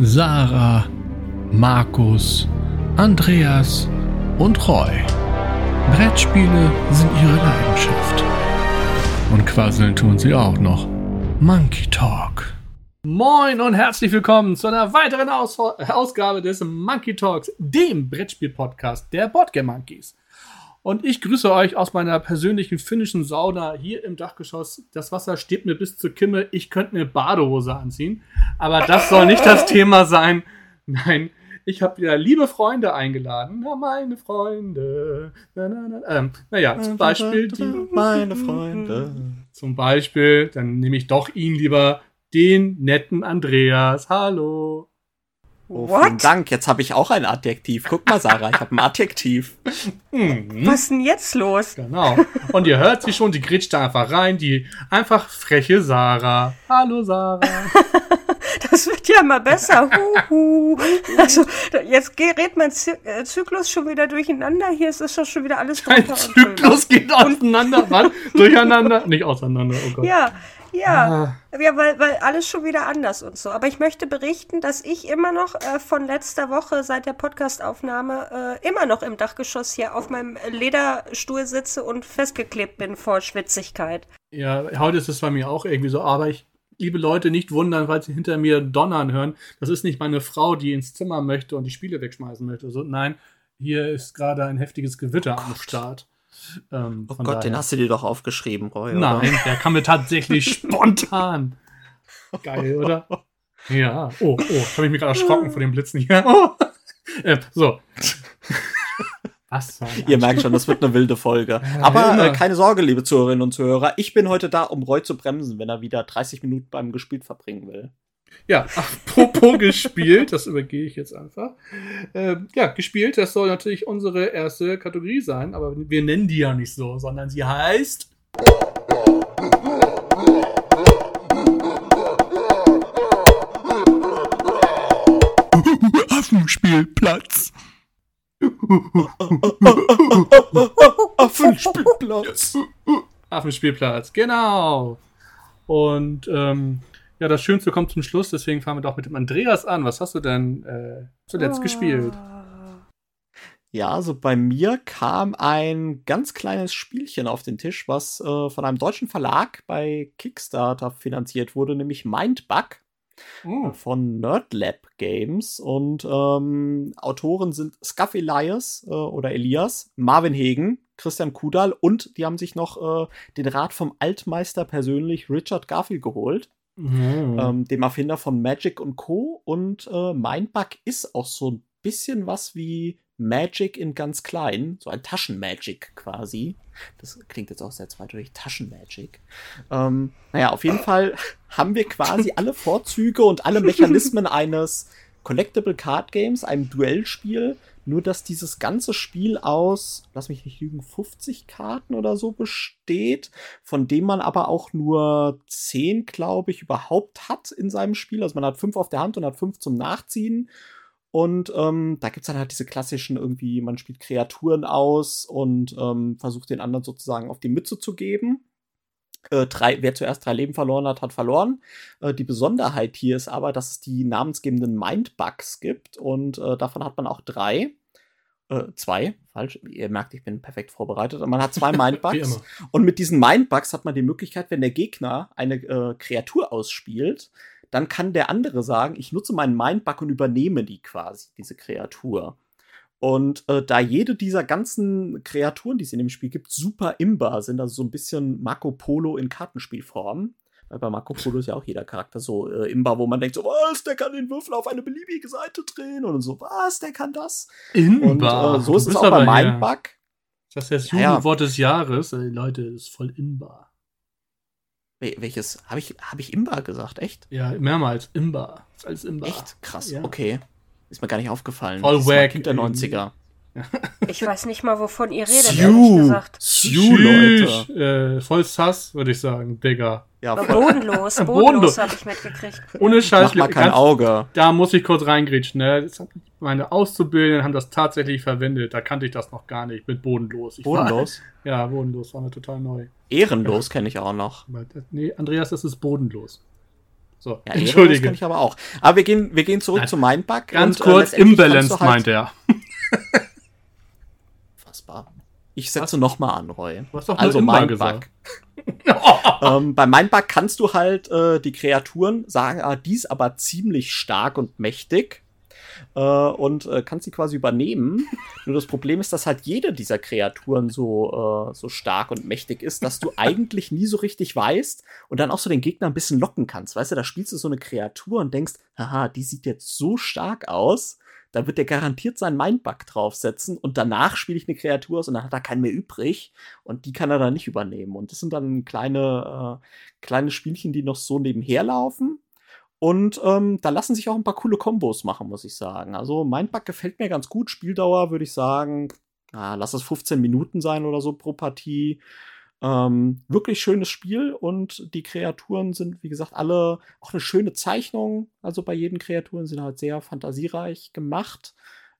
Sarah, Markus, Andreas und Roy. Brettspiele sind ihre Leidenschaft. Und quasseln tun sie auch noch. Monkey Talk. Moin und herzlich willkommen zu einer weiteren Aus Ausgabe des Monkey Talks, dem Brettspiel-Podcast der Boardgame Monkeys. Und ich grüße euch aus meiner persönlichen finnischen Sauna hier im Dachgeschoss. Das Wasser steht mir bis zur Kimme. Ich könnte eine Badehose anziehen. Aber das soll nicht das Thema sein. Nein, ich habe wieder liebe Freunde eingeladen. Na, meine Freunde. Na, na, na. Ähm, naja, zum Beispiel die. Meine Freunde. Zum Beispiel, dann nehme ich doch ihn lieber, den netten Andreas. Hallo. Oh, What? vielen Dank. Jetzt habe ich auch ein Adjektiv. Guck mal, Sarah, ich habe ein Adjektiv. Mhm. Was ist denn jetzt los? Genau. Und ihr hört sie schon, die grätscht da einfach rein, die einfach freche Sarah. Hallo Sarah. Das wird ja immer besser. Huhu. Also, jetzt gerät mein äh, Zyklus schon wieder durcheinander. Hier ist es doch schon wieder alles Ein drunter und drüber. Zyklus geht auseinander. Was? Durcheinander? Nicht auseinander, oh Gott. Ja, ja. Ah. Ja, weil, weil alles schon wieder anders und so. Aber ich möchte berichten, dass ich immer noch äh, von letzter Woche seit der Podcastaufnahme äh, immer noch im Dachgeschoss hier auf meinem Lederstuhl sitze und festgeklebt bin vor Schwitzigkeit. Ja, heute ist es bei mir auch irgendwie so, aber ich, liebe Leute, nicht wundern, weil sie hinter mir donnern hören. Das ist nicht meine Frau, die ins Zimmer möchte und die Spiele wegschmeißen möchte. So, nein, hier ist gerade ein heftiges Gewitter am Start. Ähm, Oh Gott, den daher- hast du dir doch aufgeschrieben, Roy. oder? Nein, der kam mir tatsächlich spontan. Geil, oder? Ja. Oh, oh, habe ich mich gerade erschrocken vor dem Blitzen hier. Oh. Äh, so. Was? Ihr merkt schon, das wird eine wilde Folge. Aber äh, keine Sorge, liebe Zuhörerinnen und Zuhörer. Ich bin heute da, um Roy zu bremsen, wenn er wieder 30 Minuten beim Gespielt verbringen will. Ja, apropos gespielt, das übergehe ich jetzt einfach. Ähm, ja, gespielt, das soll natürlich unsere erste Kategorie sein, aber wir nennen die ja nicht so, sondern sie heißt. Affenspielplatz. Affenspielplatz. Affenspielplatz, genau. Und ähm, ja, das Schönste kommt zum Schluss, deswegen fangen wir doch mit dem Andreas an. Was hast du denn äh, zuletzt gespielt? Ja, also bei mir kam ein ganz kleines Spielchen auf den Tisch, was äh, von einem deutschen Verlag bei Kickstarter finanziert wurde, nämlich Mindbug. Oh, von Nerdlab Games und ähm, Autoren sind Scuff Elias äh, oder Elias, Marvin Hegen, Christian Kudal und die haben sich noch äh, den Rat vom Altmeister persönlich Richard Garfield geholt, Mhm. ähm, dem Erfinder von Magic und Co. Und äh, Mindbug ist auch so ein bisschen was wie Magic in ganz klein, so ein Taschenmagic quasi. Das klingt jetzt auch sehr zweideutig, Taschenmagic. Ähm, naja, auf jeden Fall haben wir quasi alle Vorzüge und alle Mechanismen eines Collectible Card Games, einem Duellspiel, nur dass dieses ganze Spiel aus, lass mich nicht lügen, 50 Karten oder so besteht, von dem man aber auch nur 10, glaube ich, überhaupt hat in seinem Spiel. Also man hat fünf auf der Hand und hat fünf zum Nachziehen. Und ähm, da gibt's dann halt diese klassischen irgendwie, man spielt Kreaturen aus und ähm, versucht den anderen sozusagen auf die Mütze zu geben. Äh, drei, wer zuerst drei Leben verloren hat, hat verloren. Äh, die Besonderheit hier ist aber, dass es die namensgebenden Mindbugs gibt und äh, davon hat man auch drei. Äh, zwei, falsch. Ihr merkt, ich bin perfekt vorbereitet. Und man hat zwei Mindbugs. Und mit diesen Mindbugs hat man die Möglichkeit, wenn der Gegner eine äh, Kreatur ausspielt, dann kann der andere sagen, ich nutze meinen Mindbug und übernehme die quasi, diese Kreatur. Und äh, da jede dieser ganzen Kreaturen, die es in dem Spiel gibt, super imbar sind, also so ein bisschen Marco Polo in Kartenspielform. Weil bei Marco Polo ist ja auch jeder Charakter so äh, imbar, wo man denkt so, was, der kann den Würfel auf eine beliebige Seite drehen und so, was, der kann das. Und Inbar. äh, so ist es auch bei Mindbug. Das ist das Ja, ja. Jugendwort des Jahres. Ey, Leute, das ist voll inbar. Wel- Welches? Habe ich, hab ich imbar gesagt, echt? Ja, mehrmals. Imbar. Alles imbar. Echt? Krass, Ja. okay. Ist mir gar nicht aufgefallen. Voll Das wack, Kind der irgendwie. 90er. Ich weiß nicht mal, wovon ihr redet, ehrlich Sioux. gesagt. Sioux, Leute. Äh, voll sass, würde ich sagen, Digga. Ja, voll, Bodenlos, Bodenlos. bodenlos habe ich mitgekriegt. Ohne Scheiß. mach mal kein ganz- Auge. Da muss ich kurz reingrätschen. Ne? Meine Auszubildenden haben das tatsächlich verwendet. Da kannte ich das noch gar nicht mit bodenlos. Ich Bodenlos. War, ja, bodenlos war mir total neu. Ehrenlos kenne ich auch noch. Nee, Andreas, das ist bodenlos. So, Ja, Entschuldige. entschuldige. kann ich aber auch. Aber wir gehen, wir gehen zurück Nein. zu Mindbug. Ganz und, äh, kurz, kannst imbalanced halt- meint er. Unfassbar. Ich setze nochmal an, Roy. Du hast doch Also Mindbug. gesagt. ähm, bei Mindbug kannst du halt äh, die Kreaturen sagen, ah, die ist aber ziemlich stark und mächtig. Äh, und äh, kannst sie quasi übernehmen. Nur das Problem ist, dass halt jede dieser Kreaturen so, äh, so stark und mächtig ist, dass du eigentlich nie so richtig weißt und dann auch so den Gegner ein bisschen locken kannst. Weißt du, da spielst du so eine Kreatur und denkst, haha, die sieht jetzt so stark aus, da wird der garantiert seinen Mindbug draufsetzen und danach spiele ich eine Kreatur aus und dann hat er keinen mehr übrig und die kann er dann nicht übernehmen. Und das sind dann kleine, äh, kleine Spielchen, die noch so nebenher laufen. Und ähm, da lassen sich auch ein paar coole Kombos machen, muss ich sagen. Also Mindbug gefällt mir ganz gut. Spieldauer würde ich sagen, ah, lass es 15 Minuten sein oder so pro Partie. Ähm, wirklich schönes Spiel und die Kreaturen sind, wie gesagt, alle auch eine schöne Zeichnung. Also bei jedem Kreaturen sind halt sehr fantasiereich gemacht.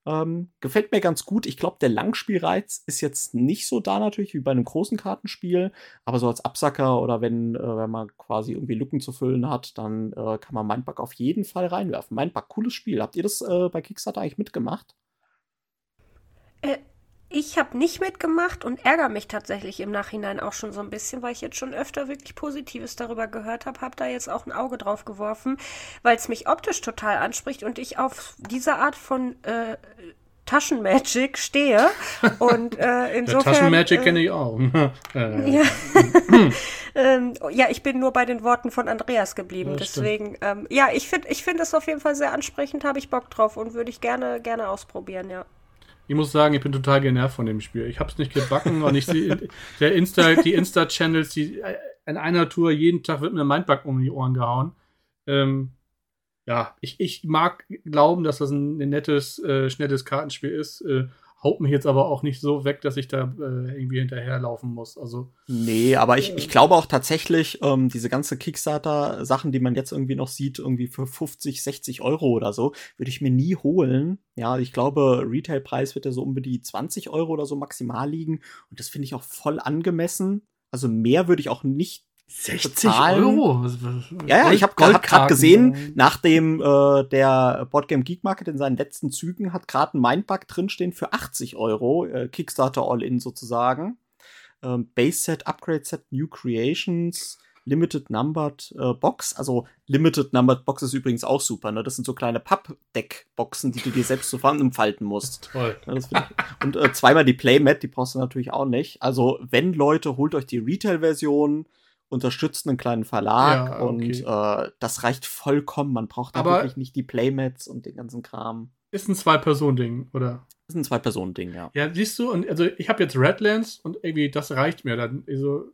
Ähm, gefällt mir ganz gut. Ich glaube, der Langspielreiz ist jetzt nicht so da natürlich wie bei einem großen Kartenspiel, aber so als Absacker oder wenn, äh, wenn man quasi irgendwie Lücken zu füllen hat, dann äh, kann man Mindbug auf jeden Fall reinwerfen. Mindbug, cooles Spiel. Habt ihr das äh, bei Kickstarter eigentlich mitgemacht? Ich habe nicht mitgemacht und ärgere mich tatsächlich im Nachhinein auch schon so ein bisschen, weil ich jetzt schon öfter wirklich Positives darüber gehört habe. Habe da jetzt auch ein Auge drauf geworfen, weil es mich optisch total anspricht und ich auf diese Art von äh, Taschenmagic stehe. Und äh, Ja, insofern. Taschenmagic äh, kenne ich auch. äh, Ja. ähm, ja, ich bin nur bei den Worten von Andreas geblieben. Ja. Deswegen, ähm, ja, ich finde ich find es auf jeden Fall sehr ansprechend, habe ich Bock drauf und würde ich gerne, gerne ausprobieren, ja. Ich muss sagen, ich bin total genervt von dem Spiel. Ich habe es nicht gebacken und ich sehe der Insta, die Insta-Channels, die äh, in einer Tour jeden Tag wird mir ein Mindbug um die Ohren gehauen. Ähm, ja, ich, ich mag glauben, dass das ein, ein nettes, äh, schnelles Kartenspiel ist. Äh, haut mich jetzt aber auch nicht so weg, dass ich da äh, irgendwie hinterherlaufen muss. Also Nee, aber ich, ich glaube auch tatsächlich, ähm, diese ganze Kickstarter-Sachen, die man jetzt irgendwie noch sieht, irgendwie für 50, 60 Euro oder so, würde ich mir nie holen. Ja, ich glaube, Retailpreis wird ja so um die 20 Euro oder so maximal liegen. Und das finde ich auch voll angemessen. Also mehr würde ich auch nicht 60 Bezahlen? Euro? Ja, ja, ich habe hab gerade gesehen, nachdem äh, der Boardgame Geek Market in seinen letzten Zügen hat gerade ein Mindbug drinstehen für 80 Euro, äh, Kickstarter All-In sozusagen. Ähm, Base Set, Upgrade Set, New Creations, Limited Numbered äh, Box. Also Limited Numbered Box ist übrigens auch super. Ne? Das sind so kleine Pappdeck-Boxen, die du dir selbst zusammenfalten musst. Toll. Ja, und äh, zweimal die Playmat, die brauchst du natürlich auch nicht. Also, wenn Leute, holt euch die Retail-Version, unterstützt einen kleinen Verlag Ja, und okay. äh, das reicht vollkommen. Man braucht da Aber- wirklich nicht die Playmats und den ganzen Kram. Ist ein Zwei-Personen-Ding, oder? Das ist ein Zwei-Personen-Ding, ja. Ja, siehst du, und also ich habe jetzt Redlands und irgendwie das reicht mir dann. Also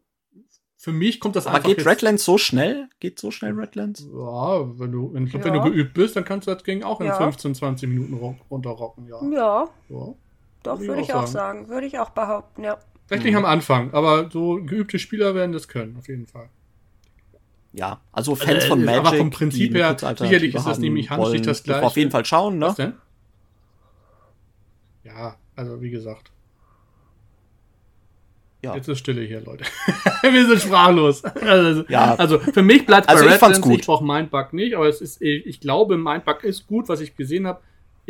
für mich kommt das Aber einfach geht jetzt, Redlands so schnell? Geht so schnell Redlands? Ja, wenn du, wenn, ich glaub, wenn du geübt bist, dann kannst du das Ding auch in Ja. 15, 20 Minuten ru- runterrocken, ja. Ja, ja. doch, Würde ich würde auch ich auch sagen. sagen. Würde ich auch behaupten, ja. Vielleicht nicht am Anfang, aber so geübte Spieler werden das können, auf jeden Fall. Ja, also Fans Äh, von aber Magic. vom Prinzip her, sicherlich ist das nämlich mechanisch nicht das Gleiche. Auf jeden Fall schauen, ne? Was denn? Ja, also wie gesagt. Ja. Jetzt ist Stille hier, Leute. Wir sind sprachlos. Also, Ja. also für mich bleibt Also bei ich fand's Redlands, gut. ich brauche Mindbug nicht, aber es ist, ich ich glaube, Mindbug ist gut, was ich gesehen habe.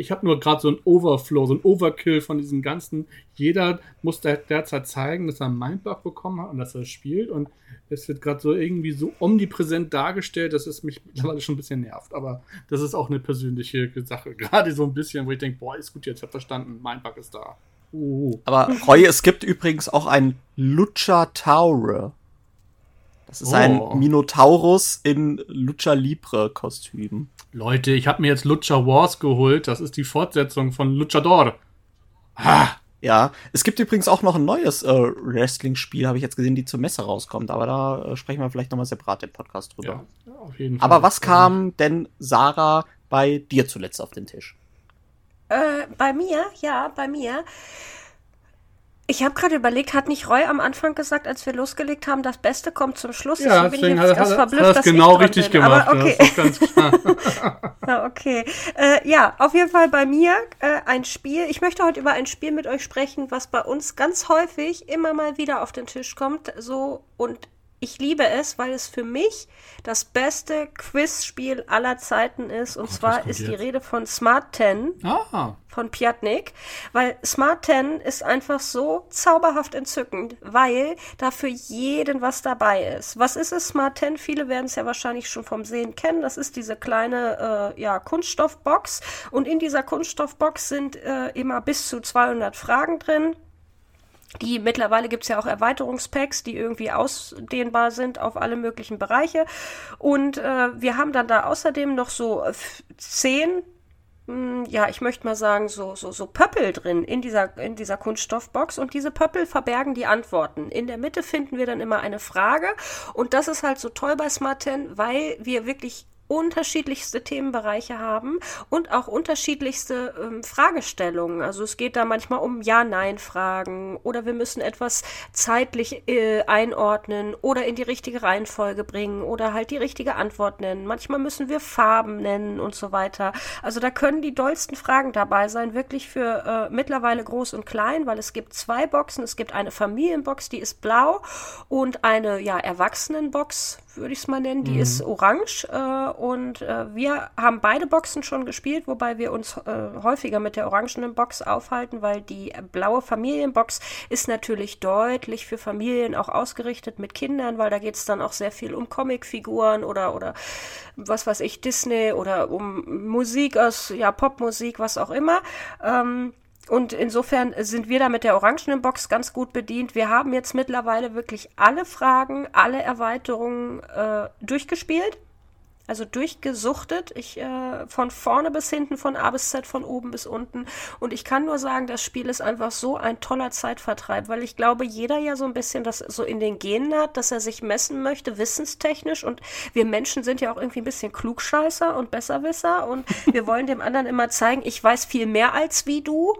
Ich habe nur gerade so ein Overflow, so ein Overkill von diesen ganzen. Jeder muss der, derzeit zeigen, dass er einen Mindbug bekommen hat und dass er spielt. Und es wird gerade so irgendwie so omnipräsent dargestellt, dass es mich mittlerweile schon ein bisschen nervt. Aber das ist auch eine persönliche Sache. Gerade so ein bisschen, wo ich denke, boah, ist gut jetzt, ich habe verstanden, Mindbug ist da. Uh. Aber Roy, es gibt übrigens auch ein Lucha Taure. Das ist ein Oh. Minotaurus in Lucha Libre Kostüm. Leute, ich habe mir jetzt Lucha Wars geholt. Das ist die Fortsetzung von Luchador. Ah, Ja, es gibt übrigens auch noch ein neues äh, Wrestling-Spiel, habe ich jetzt gesehen, die zur Messe rauskommt. Aber da äh, sprechen wir vielleicht nochmal separat im Podcast drüber. ja, auf jeden Fall. Aber was kam denn, Sarah, bei dir zuletzt auf den Tisch? Äh, bei mir, ja, bei mir. Ich habe gerade überlegt, hat nicht Roy am Anfang gesagt, als wir losgelegt haben, das Beste kommt zum Schluss? Ja, bin deswegen ich hat, ganz hat, verblüfft, hat das genau richtig bin. gemacht. Aber Das okay. ist ganz klar. Ja, okay. Äh, ja, auf jeden Fall bei mir äh, ein Spiel. Ich möchte heute über ein Spiel mit euch sprechen, was bei uns ganz häufig immer mal wieder auf den Tisch kommt. So und ich liebe es, weil es für mich das beste Quizspiel aller Zeiten ist. Und Oh, zwar ist die jetzt? Rede von Smart 10 Ah, von Piatnik, weil Smart 10 ist einfach so zauberhaft entzückend, weil da für jeden was dabei ist. Was ist es, Smart 10? Viele werden es ja wahrscheinlich schon vom Sehen kennen. Das ist diese kleine äh, ja, Kunststoffbox und in dieser Kunststoffbox sind äh, immer bis zu 200 Fragen drin. Die mittlerweile gibt's ja auch Erweiterungspacks, die irgendwie ausdehnbar sind auf alle möglichen Bereiche. Und äh, wir haben dann da außerdem noch so zehn mh, ja, ich möchte mal sagen, so, so, so Pöppel drin in dieser, in dieser Kunststoffbox und diese Pöppel verbergen die Antworten. In der Mitte finden wir dann immer eine Frage und das ist halt so toll bei Smart 10, weil wir wirklich unterschiedlichste Themenbereiche haben und auch unterschiedlichste ähm, Fragestellungen. Also es geht da manchmal um Ja-Nein-Fragen oder wir müssen etwas zeitlich äh, einordnen oder in die richtige Reihenfolge bringen oder halt die richtige Antwort nennen. Manchmal müssen wir Farben nennen und so weiter. Also da können die dollsten Fragen dabei sein, wirklich für äh, mittlerweile groß und klein, weil es gibt zwei Boxen. Es gibt eine Familienbox, die ist blau und eine ja Erwachsenenbox, würde ich es mal nennen, die ist orange. Äh, und äh, wir haben beide Boxen schon gespielt, wobei wir uns äh, häufiger mit der orangenen Box aufhalten, weil die blaue Familienbox ist natürlich deutlich für Familien auch ausgerichtet mit Kindern, weil da geht es dann auch sehr viel um Comicfiguren oder oder was weiß ich, Disney oder um Musik aus, ja, Popmusik, was auch immer. Ähm, und insofern sind wir da mit der orangenen Box ganz gut bedient. Wir haben jetzt mittlerweile wirklich alle Fragen, alle Erweiterungen äh, durchgespielt. Also durchgesuchtet. Ich äh, von vorne bis hinten, von A bis Z, von oben bis unten. Und ich kann nur sagen, das Spiel ist einfach so ein toller Zeitvertreib, weil ich glaube, jeder ja so ein bisschen das so in den Genen hat, dass er sich messen möchte, wissenstechnisch. Und wir Menschen sind ja auch irgendwie ein bisschen Klugscheißer und Besserwisser. Und wir wollen dem anderen immer zeigen, ich weiß viel mehr als wie du.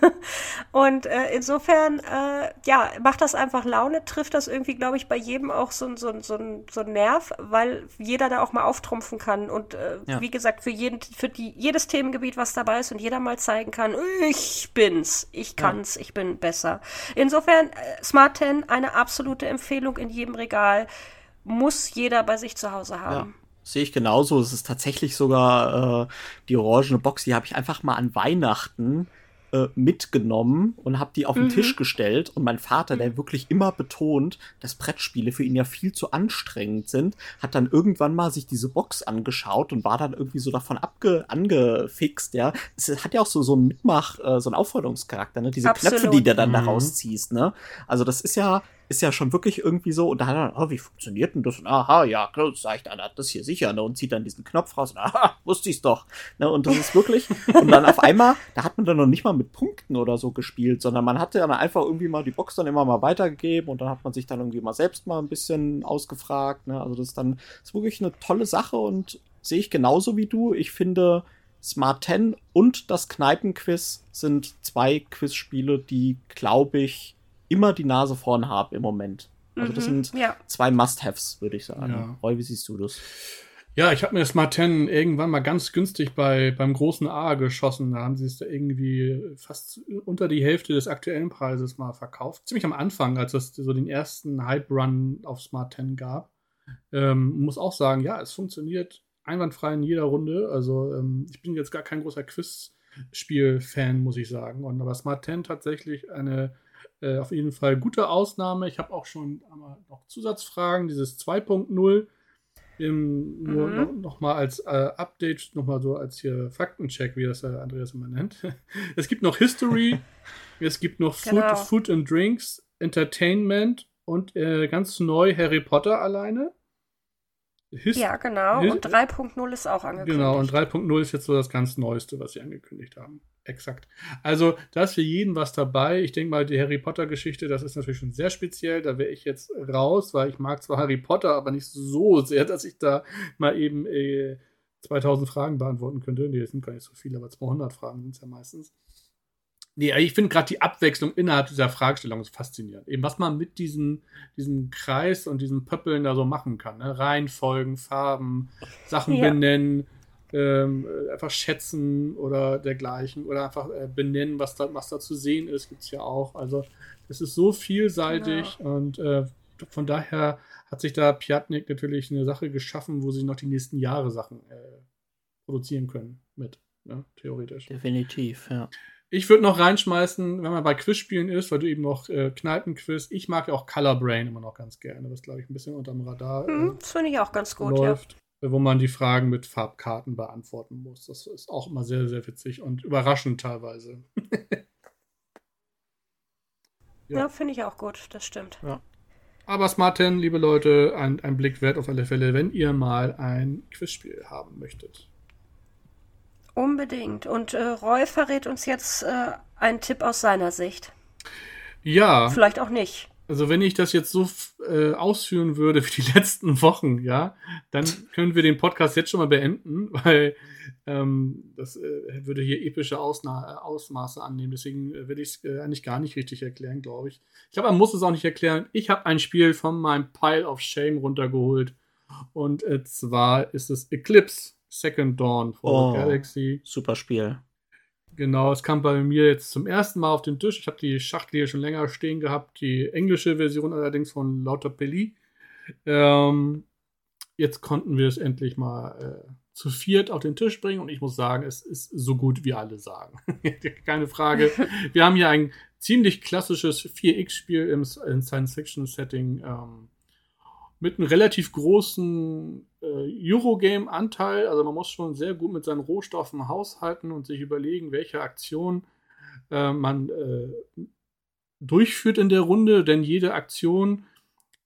und äh, insofern, äh, ja, macht das einfach Laune, trifft das irgendwie, glaube ich, bei jedem auch so, so, so, so ein Nerv, weil jeder da auch mal auftrumpfen kann. Und äh, Ja. wie gesagt, für, jeden, für die, jedes Themengebiet, was dabei ist und jeder mal zeigen kann, ich bin's, ich kann's, ich bin besser. Insofern, äh, Smart 10, eine absolute Empfehlung in jedem Regal, muss jeder bei sich zu Hause Ja, haben. sehe ich genauso. Es ist tatsächlich sogar äh, die orangene Box, die habe ich einfach mal an Weihnachten äh, mitgenommen und habe die auf den Tisch gestellt. Und mein Vater, der wirklich immer betont, dass Brettspiele für ihn ja viel zu anstrengend sind, hat dann irgendwann mal sich diese Box angeschaut und war dann irgendwie so davon abge angefixt, ja. Es hat ja auch so, so einen Mitmach, äh, so einen Aufforderungscharakter, ne? Diese Absolut. Knöpfe, die der dann Mhm. da rausziehst, ne? Also das ist ja, ist ja schon wirklich irgendwie so, und da hat er, oh, wie funktioniert denn das? Und, aha, ja, klar, dann, hat das hier sicher, ne? Und zieht dann diesen Knopf raus und aha, wusste ich's doch. Ne? Und das ist wirklich, und dann auf einmal, da hat man dann noch nicht mal mit Punkten oder so gespielt, sondern man hatte dann einfach irgendwie mal die Box dann immer mal weitergegeben und dann hat man sich dann irgendwie mal selbst mal ein bisschen ausgefragt, ne? Also das ist dann, das ist wirklich eine tolle Sache und sehe ich genauso wie du. Ich finde, Smart 10 und das Kneipenquiz sind zwei Quizspiele, die, glaube ich, immer die Nase vorn haben im Moment. Also das Mhm, sind ja. zwei Must-Haves, würde ich sagen. Ja. Roy, wie siehst du das? Ja, ich habe mir Smart 10 irgendwann mal ganz günstig bei, beim großen A geschossen. Da haben sie es da irgendwie fast unter die Hälfte des aktuellen Preises mal verkauft. Ziemlich am Anfang, als es so den ersten Hype-Run auf Smart 10 gab. Ähm, muss auch sagen, ja, es funktioniert einwandfrei in jeder Runde. Also ähm, ich bin jetzt gar kein großer Quiz-Spiel-Fan, muss ich sagen. Und aber Smart 10 tatsächlich eine äh, auf jeden Fall gute Ausnahme. Ich habe auch schon einmal noch Zusatzfragen, dieses 2.0. Ähm, nur Mhm. noch, noch mal als äh, Update, noch mal so als hier Faktencheck, wie das äh, Andreas immer nennt. es gibt noch History, es gibt noch Food, Genau. Food and Drinks, Entertainment und äh, ganz neu Harry Potter alleine. His Ja, genau. His- Und 3.0 ist auch angekündigt. Genau, und 3.0 ist jetzt so das ganz Neueste, was sie angekündigt haben. Exakt. Also, da ist für jeden was dabei. Ich denke mal, die Harry Potter-Geschichte, das ist natürlich schon sehr speziell. Da wäre ich jetzt raus, weil ich mag zwar Harry Potter, aber nicht so sehr, dass ich da mal eben äh, 2000 Fragen beantworten könnte. Nee, das sind gar nicht so viele, aber 200 Fragen sind es ja meistens. Nee, ich finde gerade die Abwechslung innerhalb dieser Fragestellung ist faszinierend. Eben, was man mit diesem, diesem Kreis und diesen Pöppeln da so machen kann. Ne? Reihenfolgen, Farben, Sachen Ja. benennen, ähm, äh, einfach schätzen oder dergleichen. Oder einfach äh, benennen, was da, was da zu sehen ist, gibt's ja auch. Also, das ist so vielseitig und äh, von daher hat sich da Piatnik natürlich eine Sache geschaffen, wo sie noch die nächsten Jahre Sachen äh, produzieren können mit, ne? theoretisch. Definitiv, ja. Ich würde noch reinschmeißen, wenn man bei Quizspielen ist, weil du eben noch äh, Kneipenquiz, ich mag ja auch Color Brain immer noch ganz gerne, was glaube ich ein bisschen unterm Radar äh, Hm, das finde ich auch ganz gut, läuft, äh, wo man die Fragen mit Farbkarten beantworten muss. Das ist auch immer sehr, sehr witzig und überraschend teilweise. ja. Ja. Ja, finde ich auch gut, das stimmt. Aber Smart 10, liebe Leute, ein, ein Blick wert auf alle Fälle, wenn ihr mal ein Quizspiel haben möchtet. Unbedingt. Und äh, Roy verrät uns jetzt äh, einen Tipp aus seiner Sicht. Ja, Vielleicht auch nicht. also wenn ich das jetzt so äh, ausführen würde wie die letzten Wochen, ja, dann können wir den Podcast jetzt schon mal beenden, weil ähm, das äh, würde hier epische Ausna Ausmaße annehmen. Deswegen äh, will ich es äh, eigentlich gar nicht richtig erklären, glaube ich. Ich glaube, man muss es auch nicht erklären. Ich habe ein Spiel von meinem Pile of Shame runtergeholt. Und äh, zwar ist es Eclipse Second Dawn for Oh. Galaxy. Super Spiel. Genau, es kam bei mir jetzt zum ersten Mal auf den Tisch. Ich habe die Schachtel hier schon länger stehen gehabt, die englische Version allerdings von Lauter Pelli. Ähm, jetzt konnten wir es endlich mal äh, zu viert auf den Tisch bringen und ich muss sagen, es ist so gut, wie alle sagen. Keine Frage. Wir haben hier ein ziemlich klassisches 4X-Spiel im, im Science-Fiction-Setting ähm, mit einem relativ großen äh, Eurogame-Anteil. Also man muss schon sehr gut mit seinen Rohstoffen haushalten und sich überlegen, welche Aktion äh, man äh, durchführt in der Runde, denn jede Aktion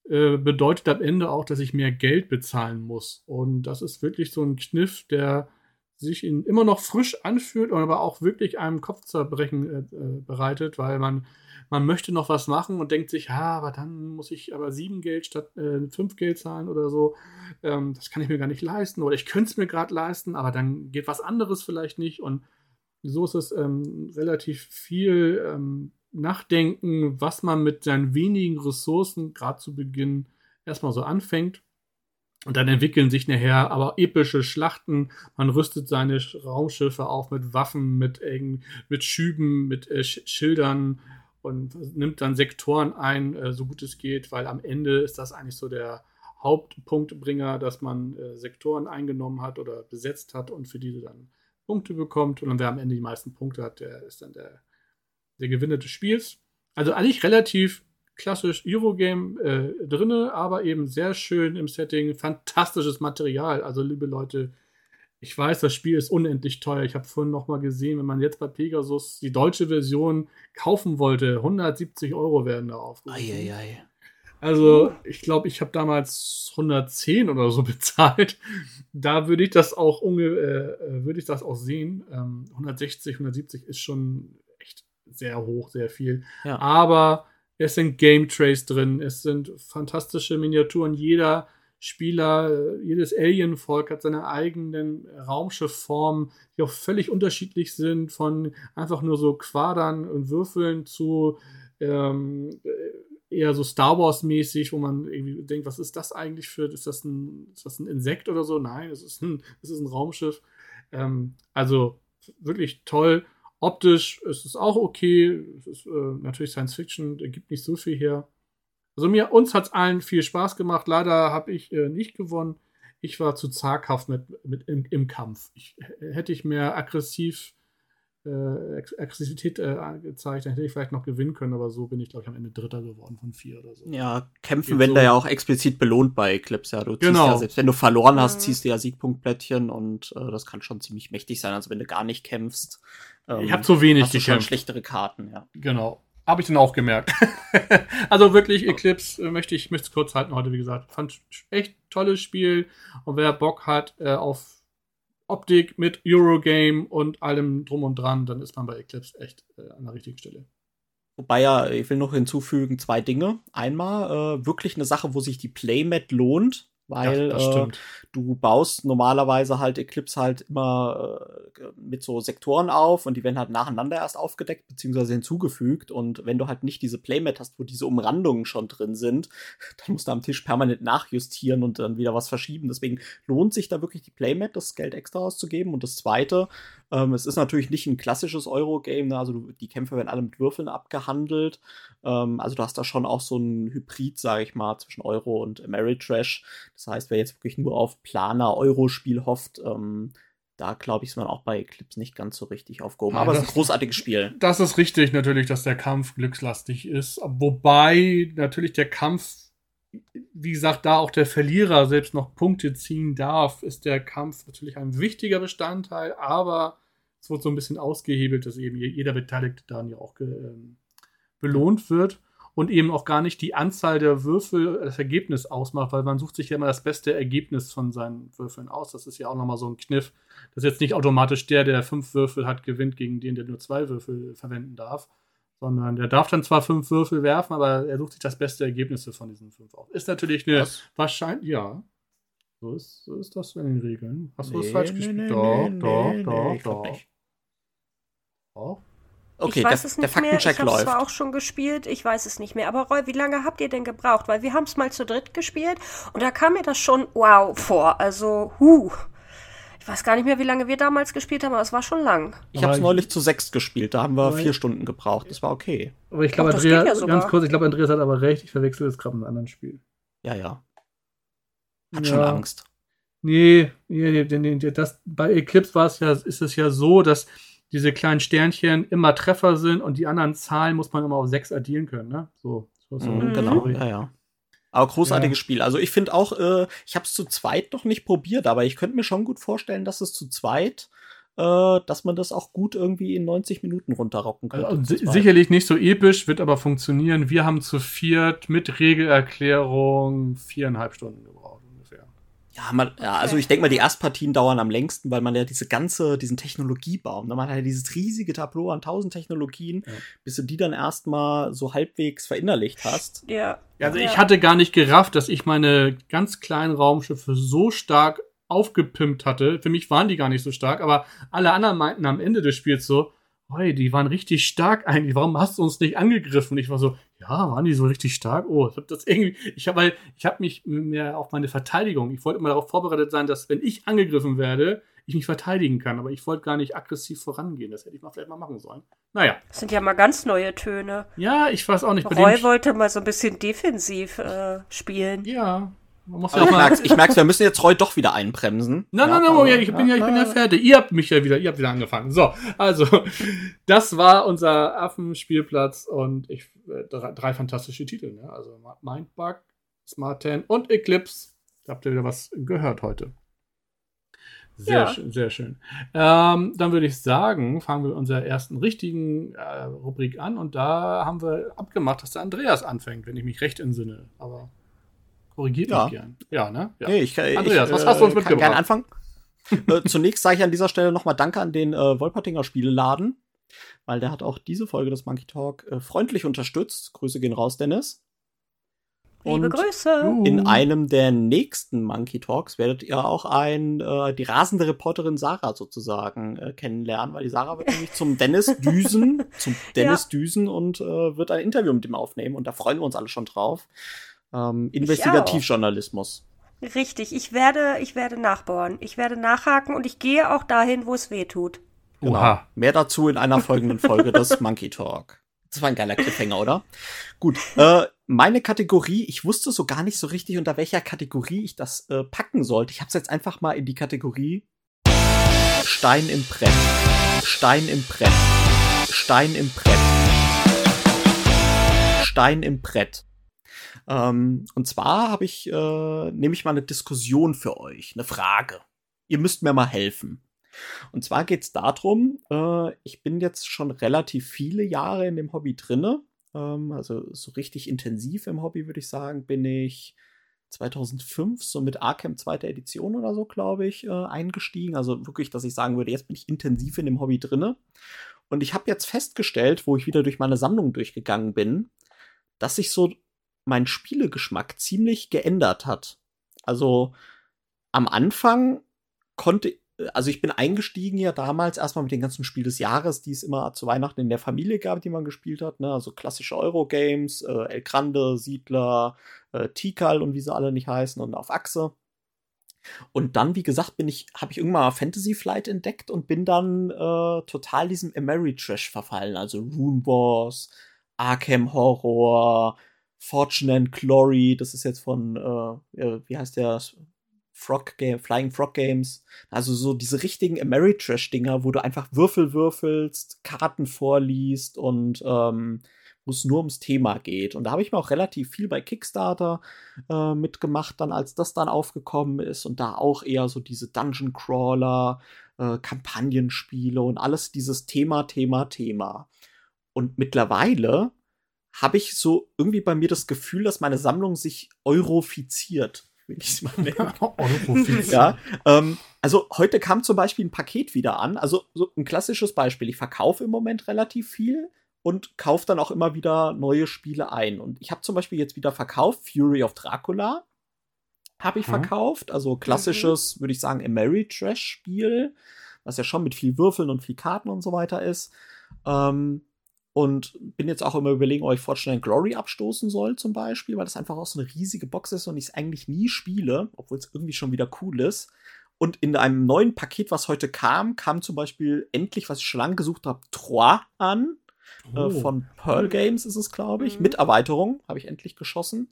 äh, bedeutet am Ende auch, dass ich mehr Geld bezahlen muss. Und das ist wirklich so ein Kniff, der sich in, immer noch frisch anfühlt und aber auch wirklich einem Kopfzerbrechen äh, äh, bereitet, weil man, man möchte noch was machen und denkt sich, ja, aber dann muss ich aber sieben Geld statt äh, fünf Geld zahlen oder so. Ähm, das kann ich mir gar nicht leisten oder ich könnte es mir gerade leisten, aber dann geht was anderes vielleicht nicht und so ist es ähm, relativ viel ähm, Nachdenken, was man mit seinen wenigen Ressourcen gerade zu Beginn erstmal so anfängt. Und dann entwickeln sich nachher aber epische Schlachten. Man rüstet seine Sch- Raumschiffe auf mit Waffen, mit, mit Schüben, mit äh, Sch Schildern und nimmt dann Sektoren ein, äh, so gut es geht, weil am Ende ist das eigentlich so der Hauptpunktbringer, dass man äh, Sektoren eingenommen hat oder besetzt hat und für diese dann Punkte bekommt. Und wer am Ende die meisten Punkte hat, der ist dann der, der Gewinner des Spiels. Also eigentlich relativ klassisch Eurogame äh, drinne, aber eben sehr schön im Setting, fantastisches Material. Also liebe Leute, ich weiß, das Spiel ist unendlich teuer. Ich habe vorhin noch mal gesehen, wenn man jetzt bei Pegasus die deutsche Version kaufen wollte, 170 Euro werden da aufgerufen. Also, ich glaube, ich habe damals 110 oder so bezahlt. Da würde ich das auch unge äh, würde ich das auch sehen. Ähm, 160, 170 ist schon echt sehr hoch, sehr viel. Ja. Aber es sind Game Trays drin, es sind fantastische Miniaturen. Jeder Spieler, jedes Alien-Volk hat seine eigenen Raumschiffformen, die auch völlig unterschiedlich sind, von einfach nur so Quadern und Würfeln zu ähm, eher so Star Wars-mäßig, wo man irgendwie denkt, was ist das eigentlich für, ist das ein, ist das ein Insekt oder so? Nein, es ist ein, es ist ein Raumschiff. Ähm, also wirklich toll. Optisch ist es auch okay. Es ist äh, natürlich Science Fiction, gibt nicht so viel her. Also mir, uns hat es allen viel Spaß gemacht. Leider habe ich äh, nicht gewonnen. Ich war zu zaghaft mit, mit im, im Kampf. Ich, hätte ich mehr aggressiv äh, Ag- Aggressivität äh, gezeigt, dann hätte ich vielleicht noch gewinnen können, aber so bin ich, glaube ich, am Ende Dritter geworden von vier oder so. Ja, kämpfen Geht werden so. da ja auch explizit belohnt bei Eclipse. Ja, du ziehst Genau. ja, selbst wenn du verloren hast, Mhm. ziehst du ja Siegpunktplättchen und äh, das kann schon ziemlich mächtig sein. Also wenn du gar nicht kämpfst, ähm, Ich habe zu wenig hast du schon gekämpft. schlechtere Karten, ja. Genau. Habe ich dann auch gemerkt. also wirklich, Eclipse äh, möchte ich möchte es kurz halten heute, wie gesagt. Fand echt tolles Spiel. Und wer Bock hat äh, auf Optik mit Eurogame und allem drum und dran, dann ist man bei Eclipse echt äh, an der richtigen Stelle. Wobei ja, ich will noch hinzufügen, zwei Dinge. Einmal äh, wirklich eine Sache, wo sich die Playmat lohnt, weil äh, du baust normalerweise halt Eclipse halt immer äh, mit so Sektoren auf und die werden halt nacheinander erst aufgedeckt beziehungsweise hinzugefügt und wenn du halt nicht diese Playmat hast, wo diese Umrandungen schon drin sind, dann musst du am Tisch permanent nachjustieren und dann wieder was verschieben. Deswegen lohnt sich da wirklich die Playmat, das Geld extra auszugeben. Und das Zweite, Ähm, es ist natürlich nicht ein klassisches Eurogame, ne? also du, die Kämpfe werden alle mit Würfeln abgehandelt. Ähm, also du hast da schon auch so ein Hybrid, sage ich mal, zwischen Euro und Ameritrash. Das heißt, wer jetzt wirklich nur auf Planer Euro-Spiel hofft, ähm, da glaube ich, ist man auch bei Eclipse nicht ganz so richtig aufgehoben. Ja, Aber es das- ist ein großartiges Spiel. Das ist richtig, natürlich, dass der Kampf glückslastig ist. Wobei natürlich der Kampf, wie gesagt, da auch der Verlierer selbst noch Punkte ziehen darf, ist der Kampf natürlich ein wichtiger Bestandteil, aber es wird so ein bisschen ausgehebelt, dass eben jeder Beteiligte dann ja auch ähm, belohnt wird und eben auch gar nicht die Anzahl der Würfel das Ergebnis ausmacht, weil man sucht sich ja immer das beste Ergebnis von seinen Würfeln aus. Das ist ja auch nochmal so ein Kniff, dass jetzt nicht automatisch der, der fünf Würfel hat, gewinnt gegen den, der nur zwei Würfel verwenden darf, sondern der darf dann zwar fünf Würfel werfen, aber er sucht sich das beste Ergebnis von diesen fünf aus. Ist natürlich eine Was? wahrscheinlich, ja. So ist, so ist das in den Regeln. Hast du was Nee, falsch nee, gespielt? nee, doch, nee, doch, nee, doch, doch, nicht. doch. Okay, ich weiß der, es der nicht mehr. Ich Faktencheck habe es zwar auch schon gespielt, ich weiß es nicht mehr. Aber Roy, wie lange habt ihr denn gebraucht? Weil wir haben es mal zu dritt gespielt und da kam mir das schon wow vor. Also, huh. Ich weiß gar nicht mehr, wie lange wir damals gespielt haben, aber es war schon lang. Ich habe es neulich zu sechs gespielt, da haben wir vier Stunden gebraucht. Das war okay. Aber ich glaube, das Andreas, ja ganz kurz, ich glaube, Andreas hat aber recht, ich verwechsel es gerade mit einem anderen Spiel. Ja, ja. Hat Ja. schon Angst. Nee, nee, nee, nee, nee, das, bei Eclipse war es ja, ist es ja so, dass diese kleinen Sternchen immer Treffer sind und die anderen Zahlen muss man immer auf sechs addieren können, ne? So. so ist so Mhm, die genau, ja, ja. Aber großartiges Ja. Spiel. Also ich finde auch, äh, ich habe es zu zweit noch nicht probiert, aber ich könnte mir schon gut vorstellen, dass es zu zweit, äh, dass man das auch gut irgendwie in 90 Minuten runterrocken könnte. Also, sicherlich nicht so episch, wird aber funktionieren. Wir haben zu viert mit Regelerklärung viereinhalb Stunden gebraucht. Ja, man, ja, also ich denke mal, die Erstpartien dauern am längsten, weil man ja diese ganze, diesen Technologiebaum, ne, man hat ja dieses riesige Tableau an tausend Technologien, Ja. bis du die dann erstmal so halbwegs verinnerlicht hast. Ja. Also ja. ich hatte gar nicht gerafft, dass ich meine ganz kleinen Raumschiffe so stark aufgepimpt hatte. Für mich waren die gar nicht so stark, aber alle anderen meinten am Ende des Spiels so, hey, die waren richtig stark eigentlich. Warum hast du uns nicht angegriffen? Und ich war so, ja, waren die so richtig stark? Oh, ich hab das irgendwie, ich habe ich habe mich mehr auf meine Verteidigung. Ich wollte immer darauf vorbereitet sein, dass wenn ich angegriffen werde, ich mich verteidigen kann. Aber ich wollte gar nicht aggressiv vorangehen. Das hätte ich mal vielleicht mal machen sollen. Naja, Das sind ja mal ganz neue Töne. ja, ich weiß auch nicht. Bei Roy wollte mal so ein bisschen defensiv äh, spielen. ja, man ja ich merk's, ich merk's, wir müssen jetzt Roy doch wieder einbremsen. Nein, nein, nein, ich bin ja, ich bin ja fertig. Ihr habt mich ja wieder, ihr habt wieder angefangen. So, also, das war unser Affenspielplatz und ich, äh, drei, drei fantastische Titel, ne? Also Mindbug, Smart 10 und Eclipse. Da habt ihr wieder was gehört heute. Sehr Ja. schön, sehr schön. Ähm, dann würde ich sagen, fangen wir mit unserer ersten richtigen äh, Rubrik an und da haben wir abgemacht, dass der Andreas anfängt, wenn ich mich recht entsinne. Aber korrigiert Ja. mich gern. Ja, ne? Ja. Nee, ich, ich, Andreas, was hast du uns kann mitgebracht? gerne anfangen. äh, zunächst sage ich an dieser Stelle nochmal Danke an den äh, Wolpertinger Spieleladen, weil der hat auch diese Folge des Monkey Talk äh, freundlich unterstützt. Grüße gehen raus, Dennis. Liebe Und Grüße. Uh. In einem der nächsten Monkey Talks werdet ihr auch ein, äh, die rasende Reporterin Sarah sozusagen äh, kennenlernen, weil die Sarah wird nämlich zum Dennis düsen, zum Dennis düsen und äh, wird ein Interview mit ihm aufnehmen und da freuen wir uns alle schon drauf. Ähm, Investigativjournalismus. Richtig, ich werde, ich werde nachbohren. Ich werde nachhaken und ich gehe auch dahin, wo es weh tut. Genau. Oha. Mehr dazu in einer folgenden Folge des Monkey Talk. Das war ein geiler Cliffhanger, oder? Gut. Äh, meine Kategorie, ich wusste so gar nicht so richtig, unter welcher Kategorie ich das äh, packen sollte. Ich habe es jetzt einfach mal in die Kategorie Stein im Brett. Stein im Brett. Stein im Brett. Stein im Brett. Ähm, und zwar habe ich, äh, nehme ich mal eine Diskussion für euch, eine Frage. Ihr müsst mir mal helfen. Und zwar geht's darum, äh, ich bin jetzt schon relativ viele Jahre in dem Hobby drinne. Ähm, also so richtig intensiv im Hobby, würde ich sagen, bin ich 2005 so mit Arkham zweite Edition oder so, glaube ich, äh, eingestiegen. Also wirklich, dass ich sagen würde, jetzt bin ich intensiv in dem Hobby drinne. Und ich habe jetzt festgestellt, wo ich wieder durch meine Sammlung durchgegangen bin, dass sich so mein Spielegeschmack ziemlich geändert hat. Also am Anfang konnte, also ich bin eingestiegen ja damals erstmal mit den ganzen Spiel des Jahres, die es immer zu Weihnachten in der Familie gab, die man gespielt hat, ne? Also klassische Eurogames, äh, El Grande, Siedler, äh, Tikal und wie sie alle nicht heißen und auf Achse. Und dann, wie gesagt, bin ich, habe ich irgendwann mal Fantasy Flight entdeckt und bin dann äh, total diesem Ameritrash verfallen. Also Rune Wars, Arkham Horror, Fortune and Glory, das ist jetzt von, äh, wie heißt der? Frog Game, Flying Frog Games. Also so diese richtigen Ameritrash-Dinger, wo du einfach Würfel würfelst, Karten vorliest und ähm, wo es nur ums Thema geht. Und da habe ich mir auch relativ viel bei Kickstarter äh, mitgemacht, dann als das dann aufgekommen ist und da auch eher so diese Dungeon Crawler, äh, Kampagnenspiele und alles dieses Thema, Thema, Thema. Und mittlerweile habe ich so irgendwie bei mir das Gefühl, dass meine Sammlung sich eurofiziert will ich es mal nennen. ja, ähm, also heute kam zum Beispiel ein Paket wieder an. Also so ein klassisches Beispiel. Ich verkaufe im Moment relativ viel und kaufe dann auch immer wieder neue Spiele ein. Und ich habe zum Beispiel jetzt wieder verkauft Fury of Dracula. Habe ich hm. verkauft. Also klassisches, mhm. würde ich sagen, Ameritrash-Spiel, was ja schon mit viel Würfeln und viel Karten und so weiter ist. Ähm, und bin jetzt auch immer überlegen, ob ich Fortune Glory abstoßen soll, zum Beispiel, weil das einfach auch so eine riesige Box ist und ich es eigentlich nie spiele, obwohl es irgendwie schon wieder cool ist. Und in einem neuen Paket, was heute kam, kam zum Beispiel endlich, was ich schon lange gesucht habe, Trois an. Äh, oh. von Pearl Games ist es, glaube ich. Mhm. Mit Erweiterung habe ich endlich geschossen.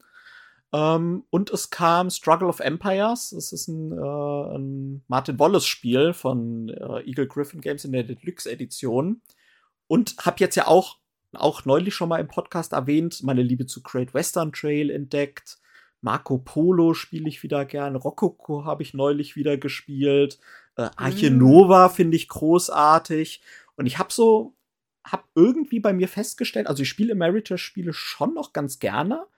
Ähm, und es kam Struggle of Empires. Das ist ein, äh, ein Martin Wallace-Spiel von äh, Eagle Griffin Games in der Deluxe-Edition. Und habe jetzt ja auch, auch neulich schon mal im Podcast erwähnt, meine Liebe zu Great Western Trail entdeckt. Marco Polo spiele ich wieder gern. Rococo habe ich neulich wieder gespielt. Äh, Arche Nova finde ich großartig. Und ich habe so habe irgendwie bei mir festgestellt, also ich spiele Emeritus-Spiele schon noch ganz gerne,